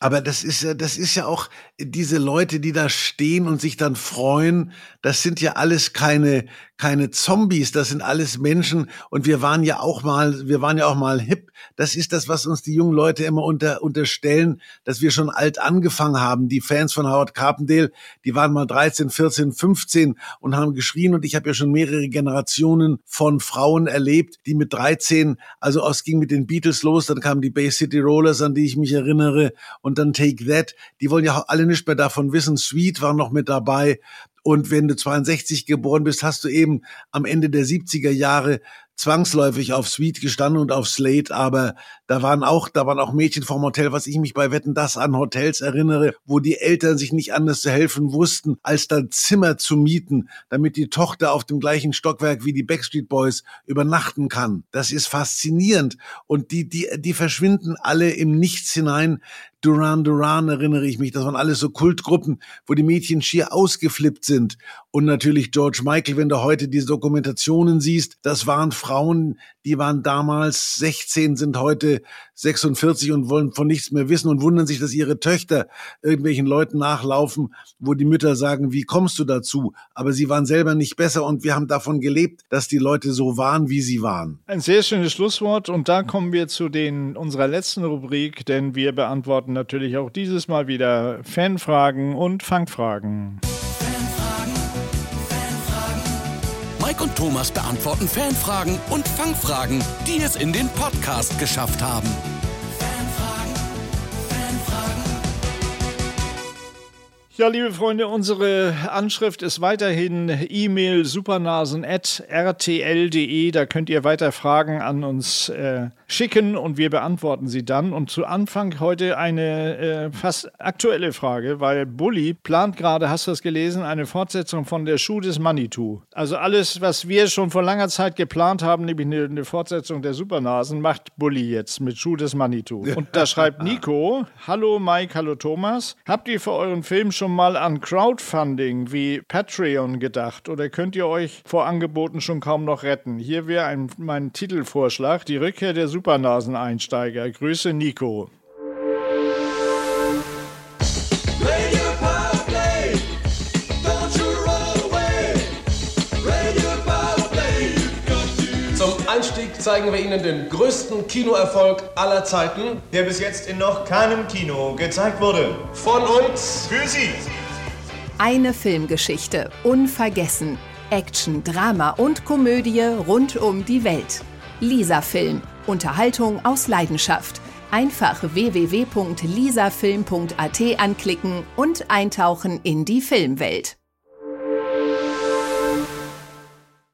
Aber das ist ja, das ist ja auch diese Leute, die da stehen und sich dann freuen. Das sind ja alles keine, keine Zombies. Das sind alles Menschen. Und wir waren ja auch mal, wir waren ja auch mal hip. Das ist das, was uns die jungen Leute immer unter, unterstellen, dass wir schon alt angefangen haben. Die Fans von Howard Carpendale, die waren mal 13, 14, 15 und haben geschrien. Und ich habe ja schon mehrere Generationen von Frauen erlebt, die mit 13, also es ging mit den Beatles los, dann kamen die Bay City Rollers, an die ich mich erinnere, und dann Take That. Die wollen ja alle nicht mehr davon wissen. Sweet war noch mit dabei. Und wenn du 62 geboren bist, hast du eben am Ende der 70er Jahre zwangsläufig auf Sweet gestanden und auf Slate, aber da waren auch, da waren auch Mädchen vom Hotel, was ich mich bei Wetten das an Hotels erinnere, wo die Eltern sich nicht anders zu helfen wussten, als dann Zimmer zu mieten, damit die Tochter auf dem gleichen Stockwerk wie die Backstreet Boys übernachten kann. Das ist faszinierend. Und die, die, die verschwinden alle im Nichts hinein. Duran Duran erinnere ich mich. Das waren alles so Kultgruppen, wo die Mädchen schier ausgeflippt sind. Und natürlich George Michael, wenn du heute diese Dokumentationen siehst, das waren Frauen, die waren damals 16, sind heute 46 und wollen von nichts mehr wissen und wundern sich, dass ihre Töchter irgendwelchen Leuten nachlaufen, wo die Mütter sagen, wie kommst du dazu? Aber sie waren selber nicht besser und wir haben davon gelebt, dass die Leute so waren, wie sie waren. Ein sehr schönes Schlusswort und da kommen wir zu den unserer letzten Rubrik, denn wir beantworten erwarten natürlich auch dieses Mal wieder Fanfragen und Fangfragen. Fanfragen, Fanfragen. Mike und Thomas beantworten Fanfragen und Fangfragen, die es in den Podcast geschafft haben. Ja, liebe Freunde, unsere Anschrift ist weiterhin e-mail supernasen.rtl.de. Da könnt ihr weiter Fragen an uns äh, schicken und wir beantworten sie dann. Und zu Anfang heute eine äh, fast aktuelle Frage, weil Bully plant gerade, hast du das gelesen, eine Fortsetzung von der Schuh des Manitou. Also alles, was wir schon vor langer Zeit geplant haben, nämlich eine, eine Fortsetzung der Supernasen, macht Bully jetzt mit Schuh des Manitou. Und da schreibt Nico, hallo Mike, hallo Thomas, habt ihr für euren Film schon mal an Crowdfunding wie Patreon gedacht oder könnt ihr euch vor Angeboten schon kaum noch retten? Hier wäre mein Titelvorschlag, die Rückkehr der Supernaseneinsteiger. Grüße Nico. Einstieg zeigen wir Ihnen den größten Kinoerfolg aller Zeiten, der bis jetzt in noch keinem Kino gezeigt wurde. Von uns für Sie. Eine Filmgeschichte, unvergessen. Action, Drama und Komödie rund um die Welt. Lisa Film. Unterhaltung aus Leidenschaft. Einfach www.lisafilm.at anklicken und eintauchen in die Filmwelt.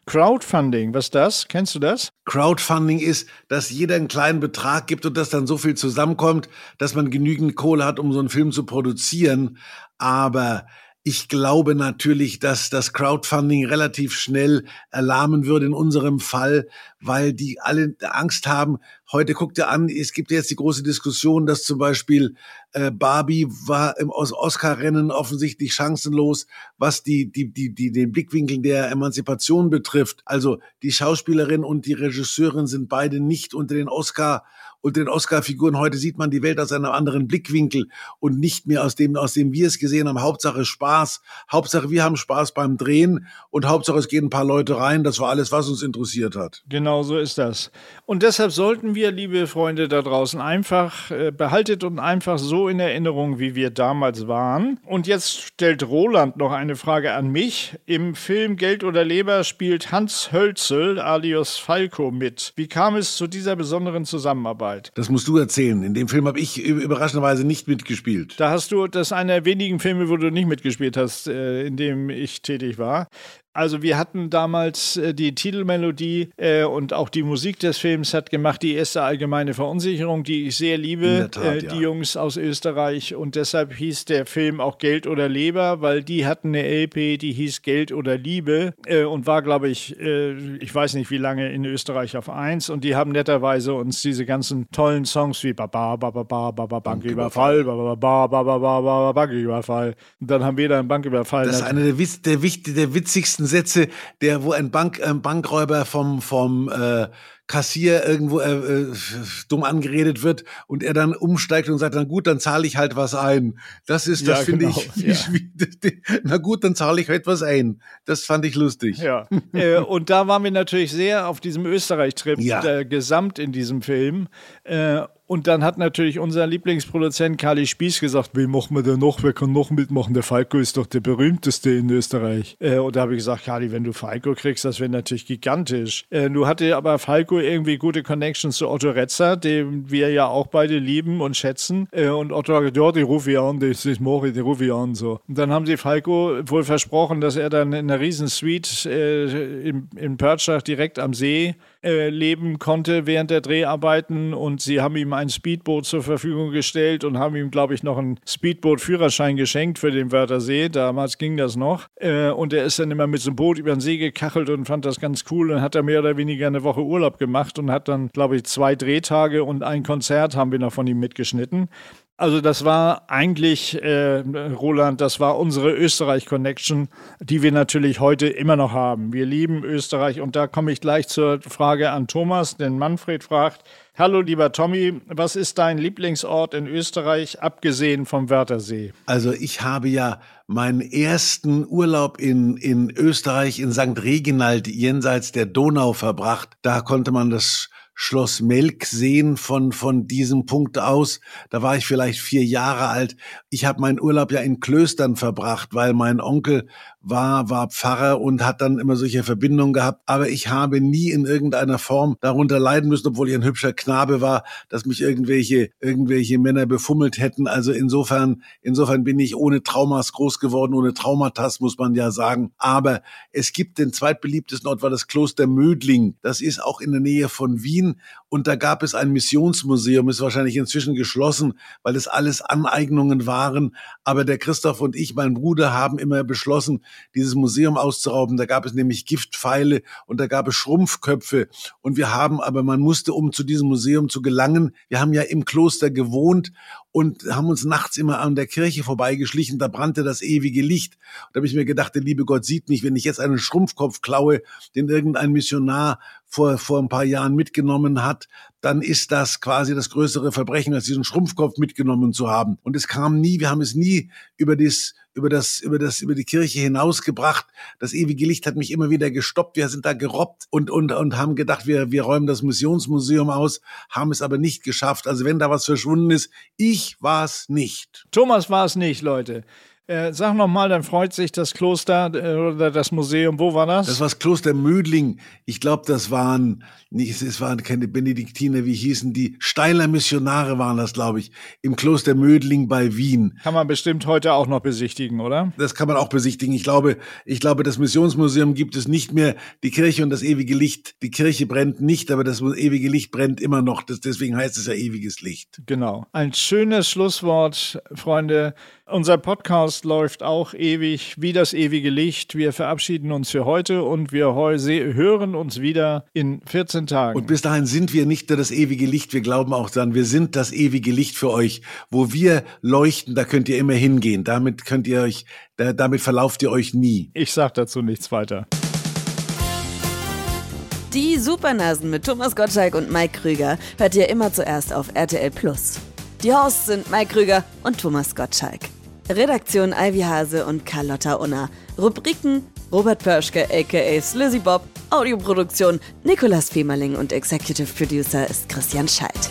Crowdfunding, was ist das? Kennst du das? Crowdfunding ist, dass jeder einen kleinen Betrag gibt und dass dann so viel zusammenkommt, dass man genügend Kohle hat, um so einen Film zu produzieren. Aber ich glaube natürlich, dass das Crowdfunding relativ schnell erlahmen würde in unserem Fall, weil die alle Angst haben. Heute guckt ihr an, es gibt jetzt die große Diskussion, dass zum Beispiel äh, Barbie war im Oscar-Rennen offensichtlich chancenlos, was die, die, die, die, den Blickwinkel der Emanzipation betrifft. Also die Schauspielerin und die Regisseurin sind beide nicht unter den Oscar und den Oscar-Figuren. Heute sieht man die Welt aus einem anderen Blickwinkel und nicht mehr aus dem, aus dem wir es gesehen haben. Hauptsache Spaß. Hauptsache wir haben Spaß beim Drehen und Hauptsache es gehen ein paar Leute rein. Das war alles, was uns interessiert hat. Genau so ist das. Und deshalb sollten wir, liebe Freunde da draußen, einfach äh, behaltet und einfach so in Erinnerung, wie wir damals waren. Und jetzt stellt Roland noch eine Frage an mich. Im Film Geld oder Leber spielt Hans Hölzel alias Falco mit. Wie kam es zu dieser besonderen Zusammenarbeit? Arbeit. Das musst du erzählen. In dem Film habe ich überraschenderweise nicht mitgespielt. Da hast du, das ist einer der wenigen Filme, wo du nicht mitgespielt hast, äh, in dem ich tätig war. Also wir hatten damals äh, die Titelmelodie äh, und auch die Musik des Films hat gemacht die erste allgemeine Verunsicherung, die ich sehr liebe, Tat, äh, die ja. Jungs aus Österreich. Und deshalb hieß der Film auch Geld oder Leber, weil die hatten eine LP, die hieß Geld oder Liebe äh, und war, glaube ich, äh, ich weiß nicht wie lange in Österreich auf eins. Und die haben netterweise uns diese ganzen tollen Songs wie Baba, Baba, Baba, Baba, Banküberfall, Baba, Baba, Baba, Baba, Banküberfall. Und dann haben wir da einen Banküberfall. Das ist einer der, der, der witzigsten Sätze, der, wo ein Bank, ein Bankräuber vom, vom äh, Kassier irgendwo äh, äh, dumm angeredet wird und er dann umsteigt und sagt, na gut, dann zahle ich halt was ein. Das ist, das ja, finde genau, ich, ja. na gut, dann zahle ich halt was ein. Das fand ich lustig. Ja. äh, und da waren wir natürlich sehr auf diesem Österreich-Trip ja. äh, gesamt in diesem Film. Und dann hat natürlich unser Lieblingsproduzent Kali Spieß gesagt, wie machen wir denn noch? Wer kann noch mitmachen? Der Falco ist doch der berühmteste in Österreich. Äh, und da habe ich gesagt, Kali, wenn du Falco kriegst, das wäre natürlich gigantisch. Äh, du hatte aber Falco irgendwie gute Connections zu Otto Retzer, den wir ja auch beide lieben und schätzen. Äh, und Otto hat gesagt, ja, die rufe ich an, das ist Mori, die rufe ich an. So. Und dann haben sie Falco wohl versprochen, dass er dann in einer riesen Suite äh, in, in Pörtschach direkt am See äh, leben konnte während der Dreharbeiten und sie haben ihm ein Speedboot zur Verfügung gestellt und haben ihm, glaube ich, noch einen Speedboot-Führerschein geschenkt für den Wörthersee. Damals ging das noch. Äh, und er ist dann immer mit so einem Boot über den See gekachelt und fand das ganz cool und hat da mehr oder weniger eine Woche Urlaub gemacht und hat dann, glaube ich, zwei Drehtage und ein Konzert haben wir noch von ihm mitgeschnitten. Also das war eigentlich, äh, Roland, das war unsere Österreich-Connection, die wir natürlich heute immer noch haben. Wir lieben Österreich und da komme ich gleich zur Frage an Thomas, denn Manfred fragt, Hallo lieber Tommy, was ist dein Lieblingsort in Österreich, abgesehen vom Wörthersee? Also ich habe ja meinen ersten Urlaub in, in Österreich in St. Reginald jenseits der Donau verbracht. Da konnte man das Schloss Melk sehen von, von diesem Punkt aus. Da war ich vielleicht vier Jahre alt. Ich habe meinen Urlaub ja in Klöstern verbracht, weil mein Onkel war, war Pfarrer und hat dann immer solche Verbindungen gehabt. Aber ich habe nie in irgendeiner Form darunter leiden müssen, obwohl ich ein hübscher Knabe war, dass mich irgendwelche, irgendwelche Männer befummelt hätten. Also insofern, insofern bin ich ohne Traumas groß geworden, ohne Traumata, muss man ja sagen. Aber es gibt den zweitbeliebtesten Ort, war das Kloster Mödling. Das ist auch in der Nähe von Wien. Und da gab es ein Missionsmuseum, ist wahrscheinlich inzwischen geschlossen, weil es alles Aneignungen waren. Aber der Christoph und ich, mein Bruder, haben immer beschlossen, dieses Museum auszurauben. Da gab es nämlich Giftpfeile und da gab es Schrumpfköpfe. Und wir haben aber, man musste, um zu diesem Museum zu gelangen, wir haben ja im Kloster gewohnt und haben uns nachts immer an der Kirche vorbeigeschlichen, da brannte das ewige Licht. Und da habe ich mir gedacht, der liebe Gott sieht mich, wenn ich jetzt einen Schrumpfkopf klaue, den irgendein Missionar vor, vor ein paar Jahren mitgenommen hat, dann ist das quasi das größere Verbrechen, als diesen Schrumpfkopf mitgenommen zu haben. Und es kam nie, wir haben es nie über das, über das, über das, über die Kirche hinausgebracht. Das ewige Licht hat mich immer wieder gestoppt. Wir sind da gerobbt und, und, und haben gedacht, wir, wir räumen das Missionsmuseum aus, haben es aber nicht geschafft. Also wenn da was verschwunden ist, ich war es nicht. Thomas war es nicht, Leute. Äh, sag noch mal, dann freut sich das Kloster äh, oder das Museum. Wo war das? Das war das Kloster Mödling. Ich glaube, das waren nicht, es waren keine Benediktiner, wie hießen die? Steiler Missionare waren das, glaube ich, im Kloster Mödling bei Wien. Kann man bestimmt heute auch noch besichtigen, oder? Das kann man auch besichtigen. Ich glaube, ich glaube, das Missionsmuseum gibt es nicht mehr. Die Kirche und das ewige Licht. Die Kirche brennt nicht, aber das ewige Licht brennt immer noch. Das, deswegen heißt es ja ewiges Licht. Genau. Ein schönes Schlusswort, Freunde. Unser Podcast läuft auch ewig wie das ewige Licht. Wir verabschieden uns für heute und wir hören uns wieder in 14 Tagen. Und bis dahin sind wir nicht nur das ewige Licht, wir glauben auch daran, wir sind das ewige Licht für euch. Wo wir leuchten, da könnt ihr immer hingehen. Damit könnt ihr euch, damit verlauft ihr euch nie. Ich sag dazu nichts weiter. Die Supernasen mit Thomas Gottschalk und Mike Krüger hört ihr immer zuerst auf RTL Plus. Die Hosts sind Mike Krüger und Thomas Gottschalk. Redaktion Ivy Hase und Carlotta Unna. Rubriken Robert Pörschke aka Slizzy Bob. Audioproduktion Nikolas Femerling und Executive Producer ist Christian Scheidt.